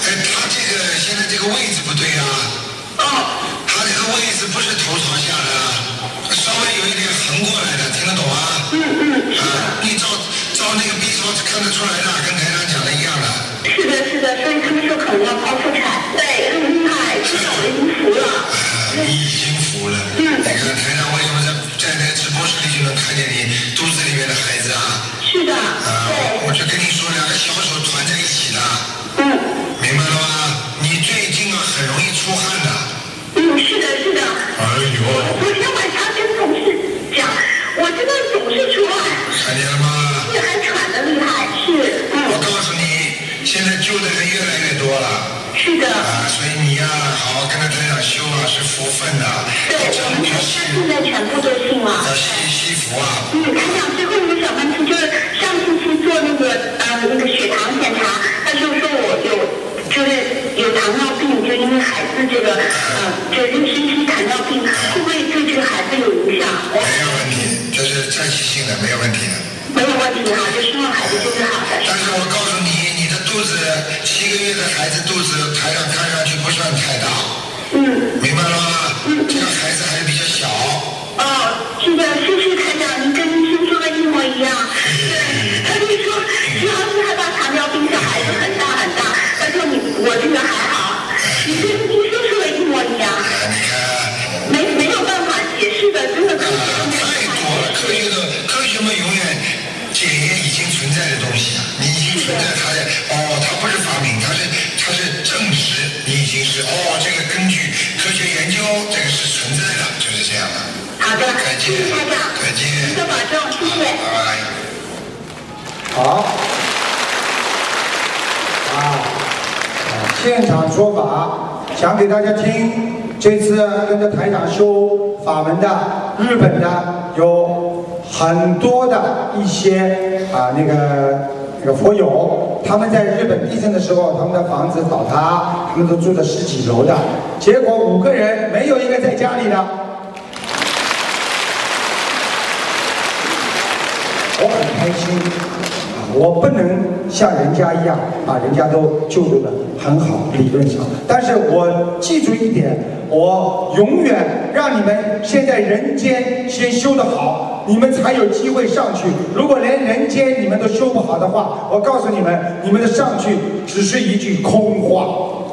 哎，他这个现在这个位置不对啊。哦。他这个位置不是头朝下的，稍微有一点横过来的，听得懂啊？嗯嗯。啊，你照照那个 B 超看得出来的，跟台上讲的一样的。是的，是的，所以他们说可能要剖腹产。对，很厉害，至少我已经服了。你已经服了。嗯。你看台上为什么在在那个直播室里就能看见你肚子里面的孩子啊？是的。啊，我就跟你说，两个小手团在一起的。嗯。明白了吗？你最近啊，很容易出汗的。嗯，是的，是的。哎呦。昨天晚上跟同事讲，我这个总是出汗。看见了吗？是还喘的厉害，是。嗯。我告诉你，现在救的人越来越多了。是的。啊，所以你要，好好跟他台长修啊，是福分的。对，我们家现在全部都信了。要西西福啊。嗯，台长，最后一个小问题就是。上星期做那个呃那个血糖检查，他就说我有就是有糖尿病，就因为孩子这个呃就妊娠期糖尿病，会不会对这个孩子有影响？没有问题，就是暂时性的，没有问题的。没有问题哈，就希望孩子就是好的。但是我告诉你，你的肚子七个月的孩子肚子，台上看上去不算太大。嗯。明白了吗？嗯。这个孩子还是比较小。哦，是的，谢谢台长，您跟医生说的一模一样。对，他就说，只要谢谢台长，再见，您多保重，谢谢。好，啊，现场说法，讲给大家听。这次跟着台长修法门的日本的有很多的一些啊那个那个佛友，他们在日本地震的时候，他们的房子倒塌，他们都住的十几楼的，结果五个人没有一个在家里的。我很开心，我不能像人家一样把人家都救助的很好，理论上。但是我记住一点，我永远让你们先在人间先修得好，你们才有机会上去。如果连人间你们都修不好的话，我告诉你们，你们的上去只是一句空话。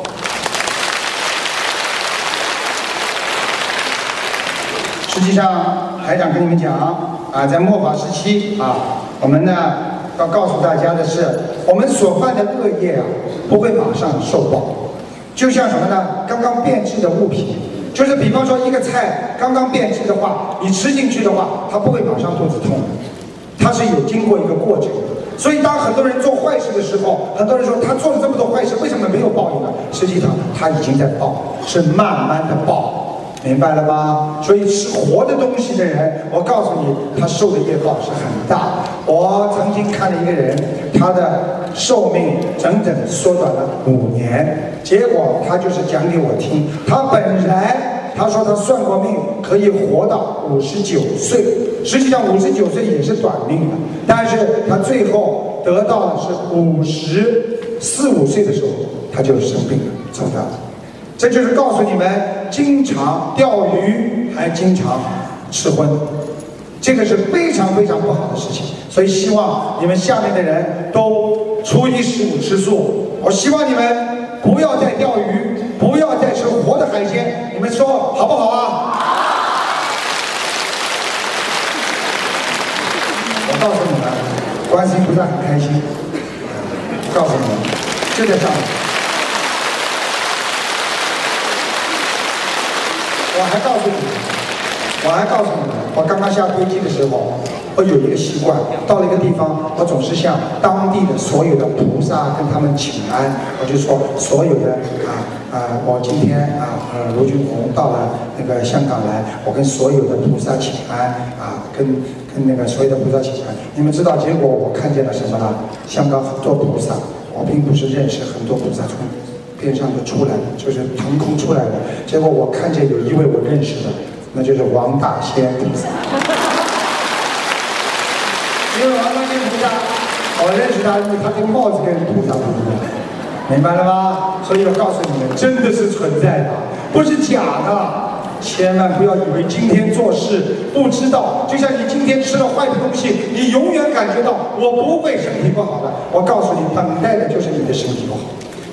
实际上，台长跟你们讲。啊，在末法时期啊，我们呢要告诉大家的是，我们所犯的恶业啊，不会马上受报。就像什么呢？刚刚变质的物品，就是比方说一个菜刚刚变质的话，你吃进去的话，它不会马上肚子痛，它是有经过一个过程。所以当很多人做坏事的时候，很多人说他做了这么多坏事，为什么没有报应呢？实际上他已经在报，是慢慢的报。明白了吗？所以吃活的东西的人，我告诉你，他受的业报是很大。我曾经看了一个人，他的寿命整整缩短了五年，结果他就是讲给我听，他本来他说他算过命，可以活到五十九岁，实际上五十九岁也是短命的，但是他最后得到的是五十四五岁的时候，他就生病了，走掉了。这就是告诉你们，经常钓鱼还经常吃荤，这个是非常非常不好的事情。所以希望你们下面的人都初一十五吃素。我希望你们不要再钓鱼，不要再吃活的海鲜。你们说好不好啊？我告诉你们，观世音菩萨很开心。告诉你们，就在上面。我还告诉你，我还告诉你，我刚刚下飞机的时候，我有一个习惯，到了一个地方，我总是向当地的所有的菩萨跟他们请安。我就说，所有的啊啊，我今天啊呃卢俊宏到了那个香港来，我跟所有的菩萨请安啊，跟跟那个所有的菩萨请安。你们知道结果我看见了什么了？香港很多菩萨，我并不是认识很多菩萨从。边上就出来了，就是腾空出来的。结果我看见有一位我认识的，那就是王大仙。因为王大仙菩萨，我认识他，因为他这个帽子跟菩萨不一样，明白了吗？所以我告诉你们，真的是存在的，不是假的。千万不要以为今天做事不知道，就像你今天吃了坏的东西，你永远感觉到我不会身体不好的。我告诉你，等待的就是你的身体不好。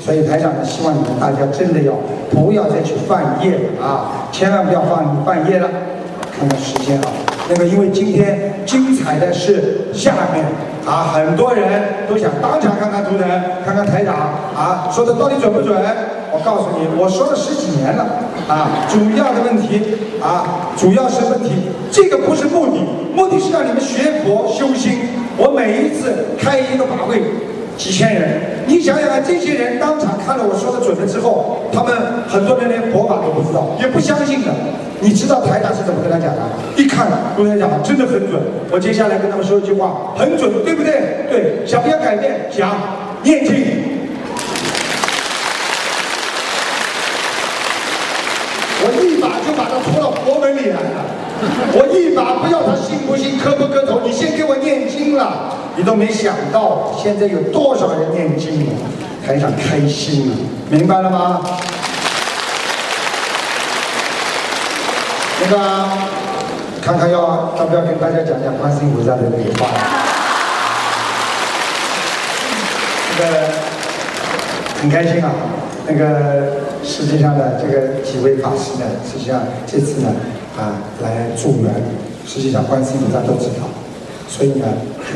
所以台长呢，希望你们大家真的要不要再去犯业了啊！千万不要犯犯业了。看看时间啊，那个因为今天精彩的是下面啊，很多人都想当场看看图腾，看看台长啊，说的到底准不准？我告诉你，我说了十几年了啊，主要的问题啊，主要是问题，这个不是目的，目的是让你们学佛修心。我每一次开一个法会。几千人，你想想看，这些人当场看了我说的准了之后，他们很多人连佛法都不知道，也不相信的。你知道台长是怎么跟他讲的？一看，跟他讲真的很准。我接下来跟他们说一句话，很准，对不对？对，想不想改变？想，念经。我一把就把他拖到佛门里来了，我一把不要他信不信，磕不磕头，你先给我念经了。你都没想到，现在有多少人念经了，台上开心了，明白了吗？那个，看看要要不要跟大家讲讲观世音菩萨的那个话？这个很开心啊。那个实际上呢，这个几位法师呢，实际上这次呢啊来助缘，实际上观世音菩萨都知道。所以呢，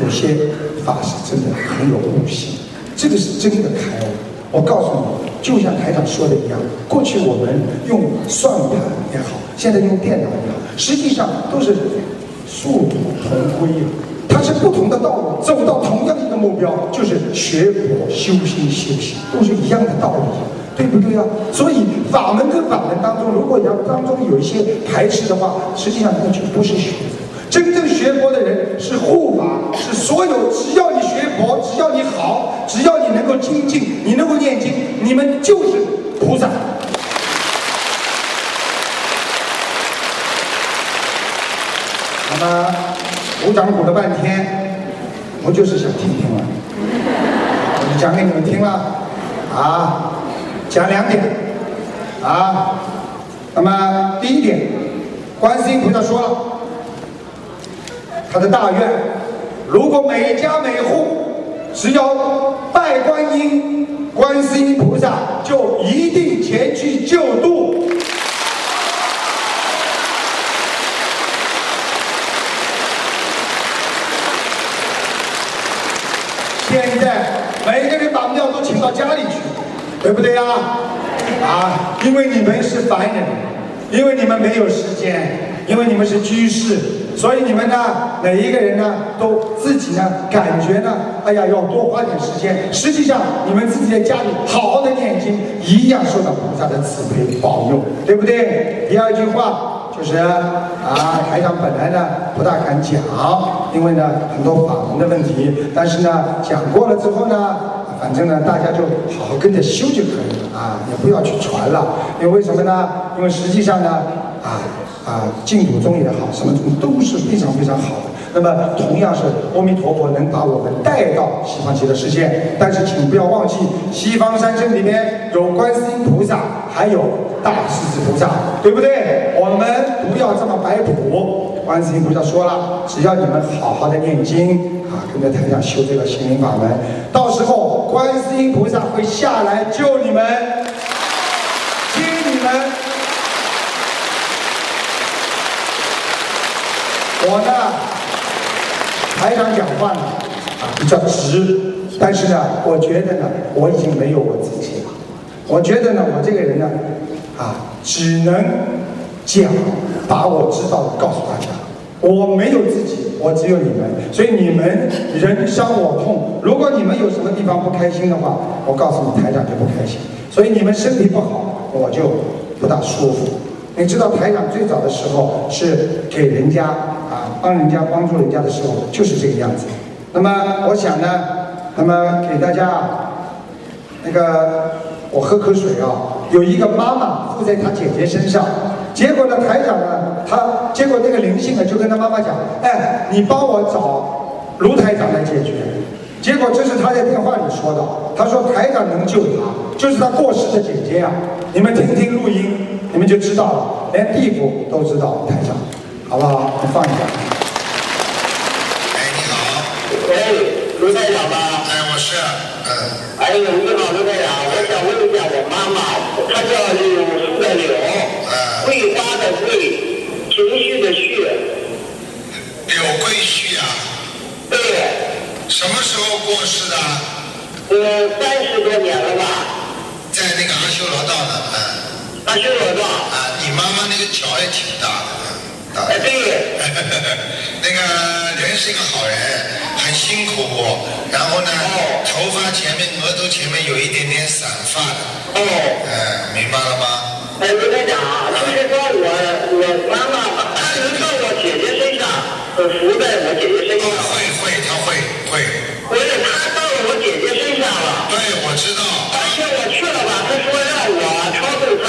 有些法是真的很有悟性，这个是真的开悟。我告诉你，就像台长说的一样，过去我们用算盘也好，现在用电脑也好，实际上都是殊途同归呀。它是不同的道路，走到同样一个目标，就是学佛修心修行，都是一样的道理，对不对呀？所以法门跟法门当中，如果要当中有一些排斥的话，实际上那就不是学。真正学佛的人是护法，是所有只要你学佛，只要你好，只要你能够精进，你能够念经，你们就是菩萨。那么鼓掌鼓了半天，我就是想听听了，<laughs> 我就讲给你们听了，啊，讲两点，啊，那么第一点，观世音菩萨说了。他的大愿，如果每家每户只要拜观音、观世音菩萨，就一定前去救度。现在每个人把庙都请到家里去，对不对呀？啊，因为你们是凡人，因为你们没有时间，因为你们是居士。所以你们呢，每一个人呢，都自己呢，感觉呢，哎呀，要多花点时间。实际上，你们自己在家里好好的念经，一样受到菩萨的慈悲保佑，对不对？第二句话就是啊，台长本来呢不大敢讲，因为呢很多法门的问题，但是呢讲过了之后呢。反正呢，大家就好好跟着修就可以了啊，也不要去传了。因为什么呢？因为实际上呢，啊啊，净土宗也好，什么宗都是非常非常好的。那么同样是阿弥陀佛能把我们带到西方极乐世界，但是请不要忘记，西方三圣里面有观世音菩萨，还有大势至菩萨，对不对？我们不要这么摆谱。观世音菩萨说了，只要你们好好的念经。啊，跟着台上修这个心灵法门，到时候观世音菩萨会下来救你们，接你们。我呢，台上讲话呢，啊比较直，但是呢，我觉得呢，我已经没有我自己了。我觉得呢，我这个人呢，啊，只能讲，把我知道的告诉大家。我没有自己，我只有你们，所以你们人伤我痛。如果你们有什么地方不开心的话，我告诉你，台长就不开心。所以你们身体不好，我就不大舒服。你知道台长最早的时候是给人家啊，帮人家帮助人家的时候就是这个样子。那么我想呢，那么给大家那个我喝口水啊，有一个妈妈附在她姐姐身上。结果呢，台长呢，他结果那个灵性呢，就跟他妈妈讲，哎，你帮我找卢台长来解决。结果这是他在电话里说的，他说台长能救他，就是他过世的姐姐呀。你们听听录音，你们就知道了，连地府都知道台长，好不好？你放一下。哎，你好。喂，卢台长吗？哎，我是。嗯。哎，你好，卢台长，我想问一下我妈妈，她叫柳树的柳。桂花的桂，情绪的绪。柳桂绪啊。对。什么时候过世的？呃，三十多年了吧。在那个阿修罗道呢，嗯。阿修罗道。啊，你妈妈那个脚也挺大的，嗯。哎，对。<laughs> 那个人是一个好人，很辛苦，然后呢，头发前面、额头前面有一点点散发的。哦。嗯，明白了吗？哎，刘队长，就是说我我妈妈，上，呃，伏在我姐姐身上。会会，他会会。不是，他到了我姐姐身上了。对，我知道。而且我去了吧，他说让我超度他，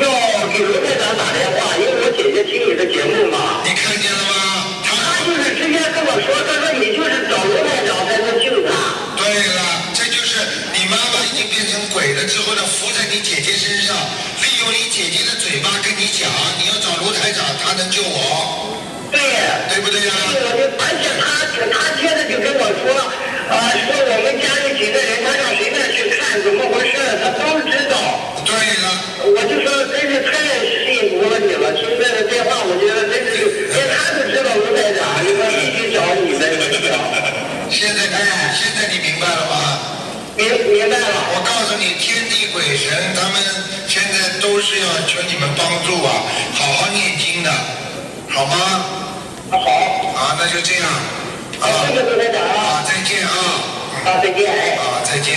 要给刘队长打电话，因为我姐姐听你的节目嘛。你看见了吗？他就是直接跟我说，他说你就是找刘队长才能救他。对了，这就是你妈妈已经变成鬼了之后呢，扶在你姐姐身上。利用你姐姐的嘴巴跟你讲，你要找卢台长，他能救我。对，对不对呀？而且他他接着就跟我说，啊，说我们家里几个人，他让谁那去看，怎么回事，他都知道。对了。我就说真是太幸福了你了，听这个电话，我觉得真是连他都知道卢台长，你说必须找你的，你知道。现在哎，现在你明白了吗？明明白了。我告诉你，天地鬼神他们。现在都是要求你们帮助啊，好好念经的，好吗？好。啊，那就这样。啊，谢谢卢台长。啊，再见啊。啊，再见。啊，再见。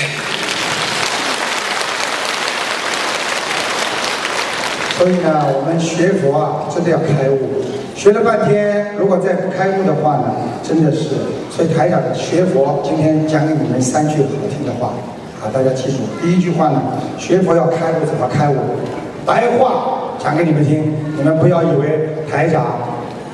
所以呢，我们学佛啊，真的要开悟。学了半天，如果再不开悟的话呢，真的是。所以台长学佛，今天讲给你们三句好听的话。啊，大家记住，第一句话呢，学佛要开悟，怎么开悟？白话讲给你们听，你们不要以为台长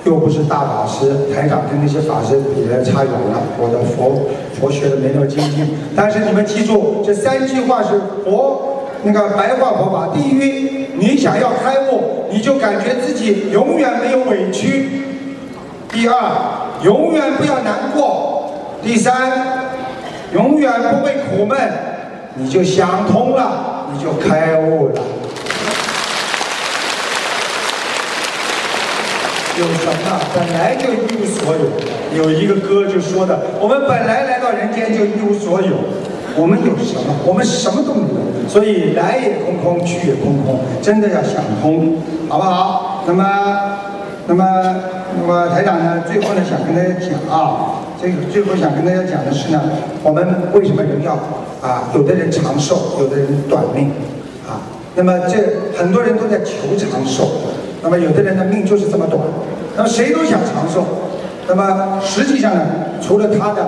又不是大法师，台长跟那些法师比的差远了，我的佛佛学的没那么精进。但是你们记住，这三句话是佛那个白话佛法。第一，你想要开悟，你就感觉自己永远没有委屈；第二，永远不要难过；第三，永远不会苦闷。你就想通了，你就开悟了。有什么本来就一无所有？有一个歌就说的：我们本来来到人间就一无所有，我们有什么？我们什么都没有。所以来也空空，去也空空，真的要想通，好不好？那么，那么那么台长呢，最后呢想跟大家讲啊，这个最后想跟大家讲的是呢，我们为什么人要啊，有的人长寿，有的人短命啊。那么这很多人都在求长寿，那么有的人的命就是这么短，那么谁都想长寿，那么实际上呢，除了他的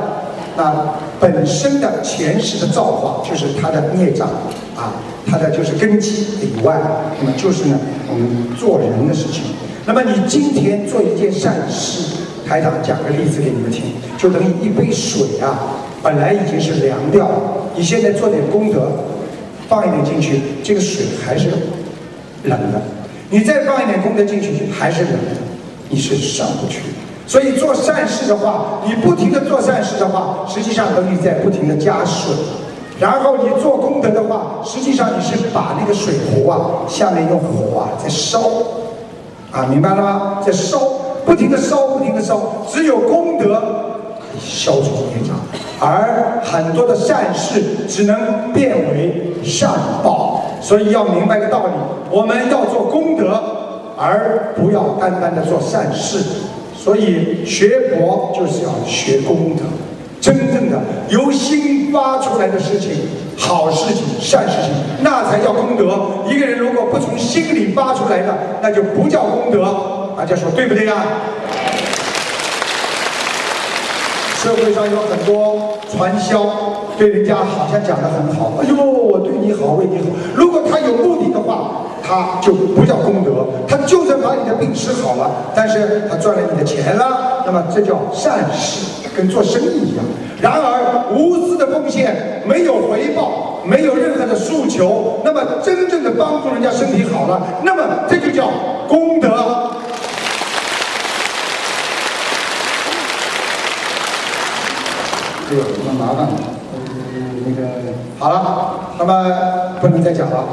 啊本身的前世的造化，就是他的孽障啊，他的就是根基以外，那么就是呢，我们做人的事情。那么你今天做一件善事，台长讲个例子给你们听，就等于一杯水啊，本来已经是凉掉了，你现在做点功德，放一点进去，这个水还是冷的；你再放一点功德进去，还是冷的，你是上不去。所以做善事的话，你不停的做善事的话，实际上等于在不停的加水；然后你做功德的话，实际上你是把那个水壶啊，下面用火啊在烧。啊，明白了吗？在烧，不停的烧，不停的烧，只有功德可以消除业障，而很多的善事只能变为善报。所以要明白个道理，我们要做功德，而不要单单的做善事。所以学佛就是要学功德，真正的由心发出来的事情。好事情、善事情，那才叫功德。一个人如果不从心里发出来的，那就不叫功德。大家说对不对呀？社会上有很多传销，对人家好像讲的很好。哎呦，我对你好，为你好。如果他有目的的话，他就不叫功德。他就算把你的病治好了，但是他赚了你的钱了，那么这叫善事，跟做生意一样。然而，无私的奉献没有回报，没有任何的诉求，那么真正的帮助人家身体好了，那么这就叫功德。哎呦，那麻烦了，嗯，那个好了，那么不能再讲了，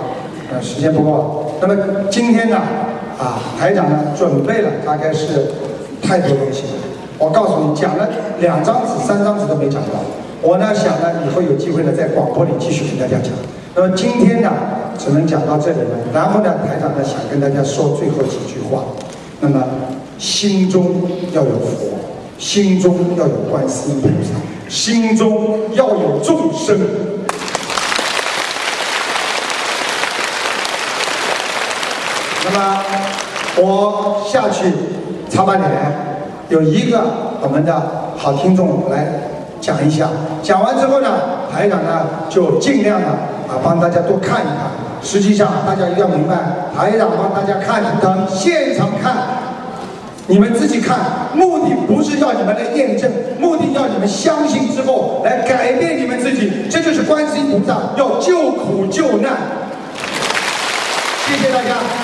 呃，时间不够了。那么今天呢，啊，台长呢准备了大概是太多东西了。我告诉你，讲了两张纸、三张纸都没讲到。我呢想呢，以后有机会呢，在广播里继续跟大家讲。那么今天呢，只能讲到这里了。然后呢，台长呢想跟大家说最后几句话。那么心中要有佛，心中要有观世音菩萨，心中要有众生。那么我下去擦把脸。有一个我们的好听众来讲一下，讲完之后呢，台长呢就尽量的啊帮大家多看一看。实际上大家一定要明白，台长帮大家看等现场看，你们自己看，目的不是要你们来验证，目的要你们相信之后来改变你们自己。这就是观世音菩萨要救苦救难。谢谢大家。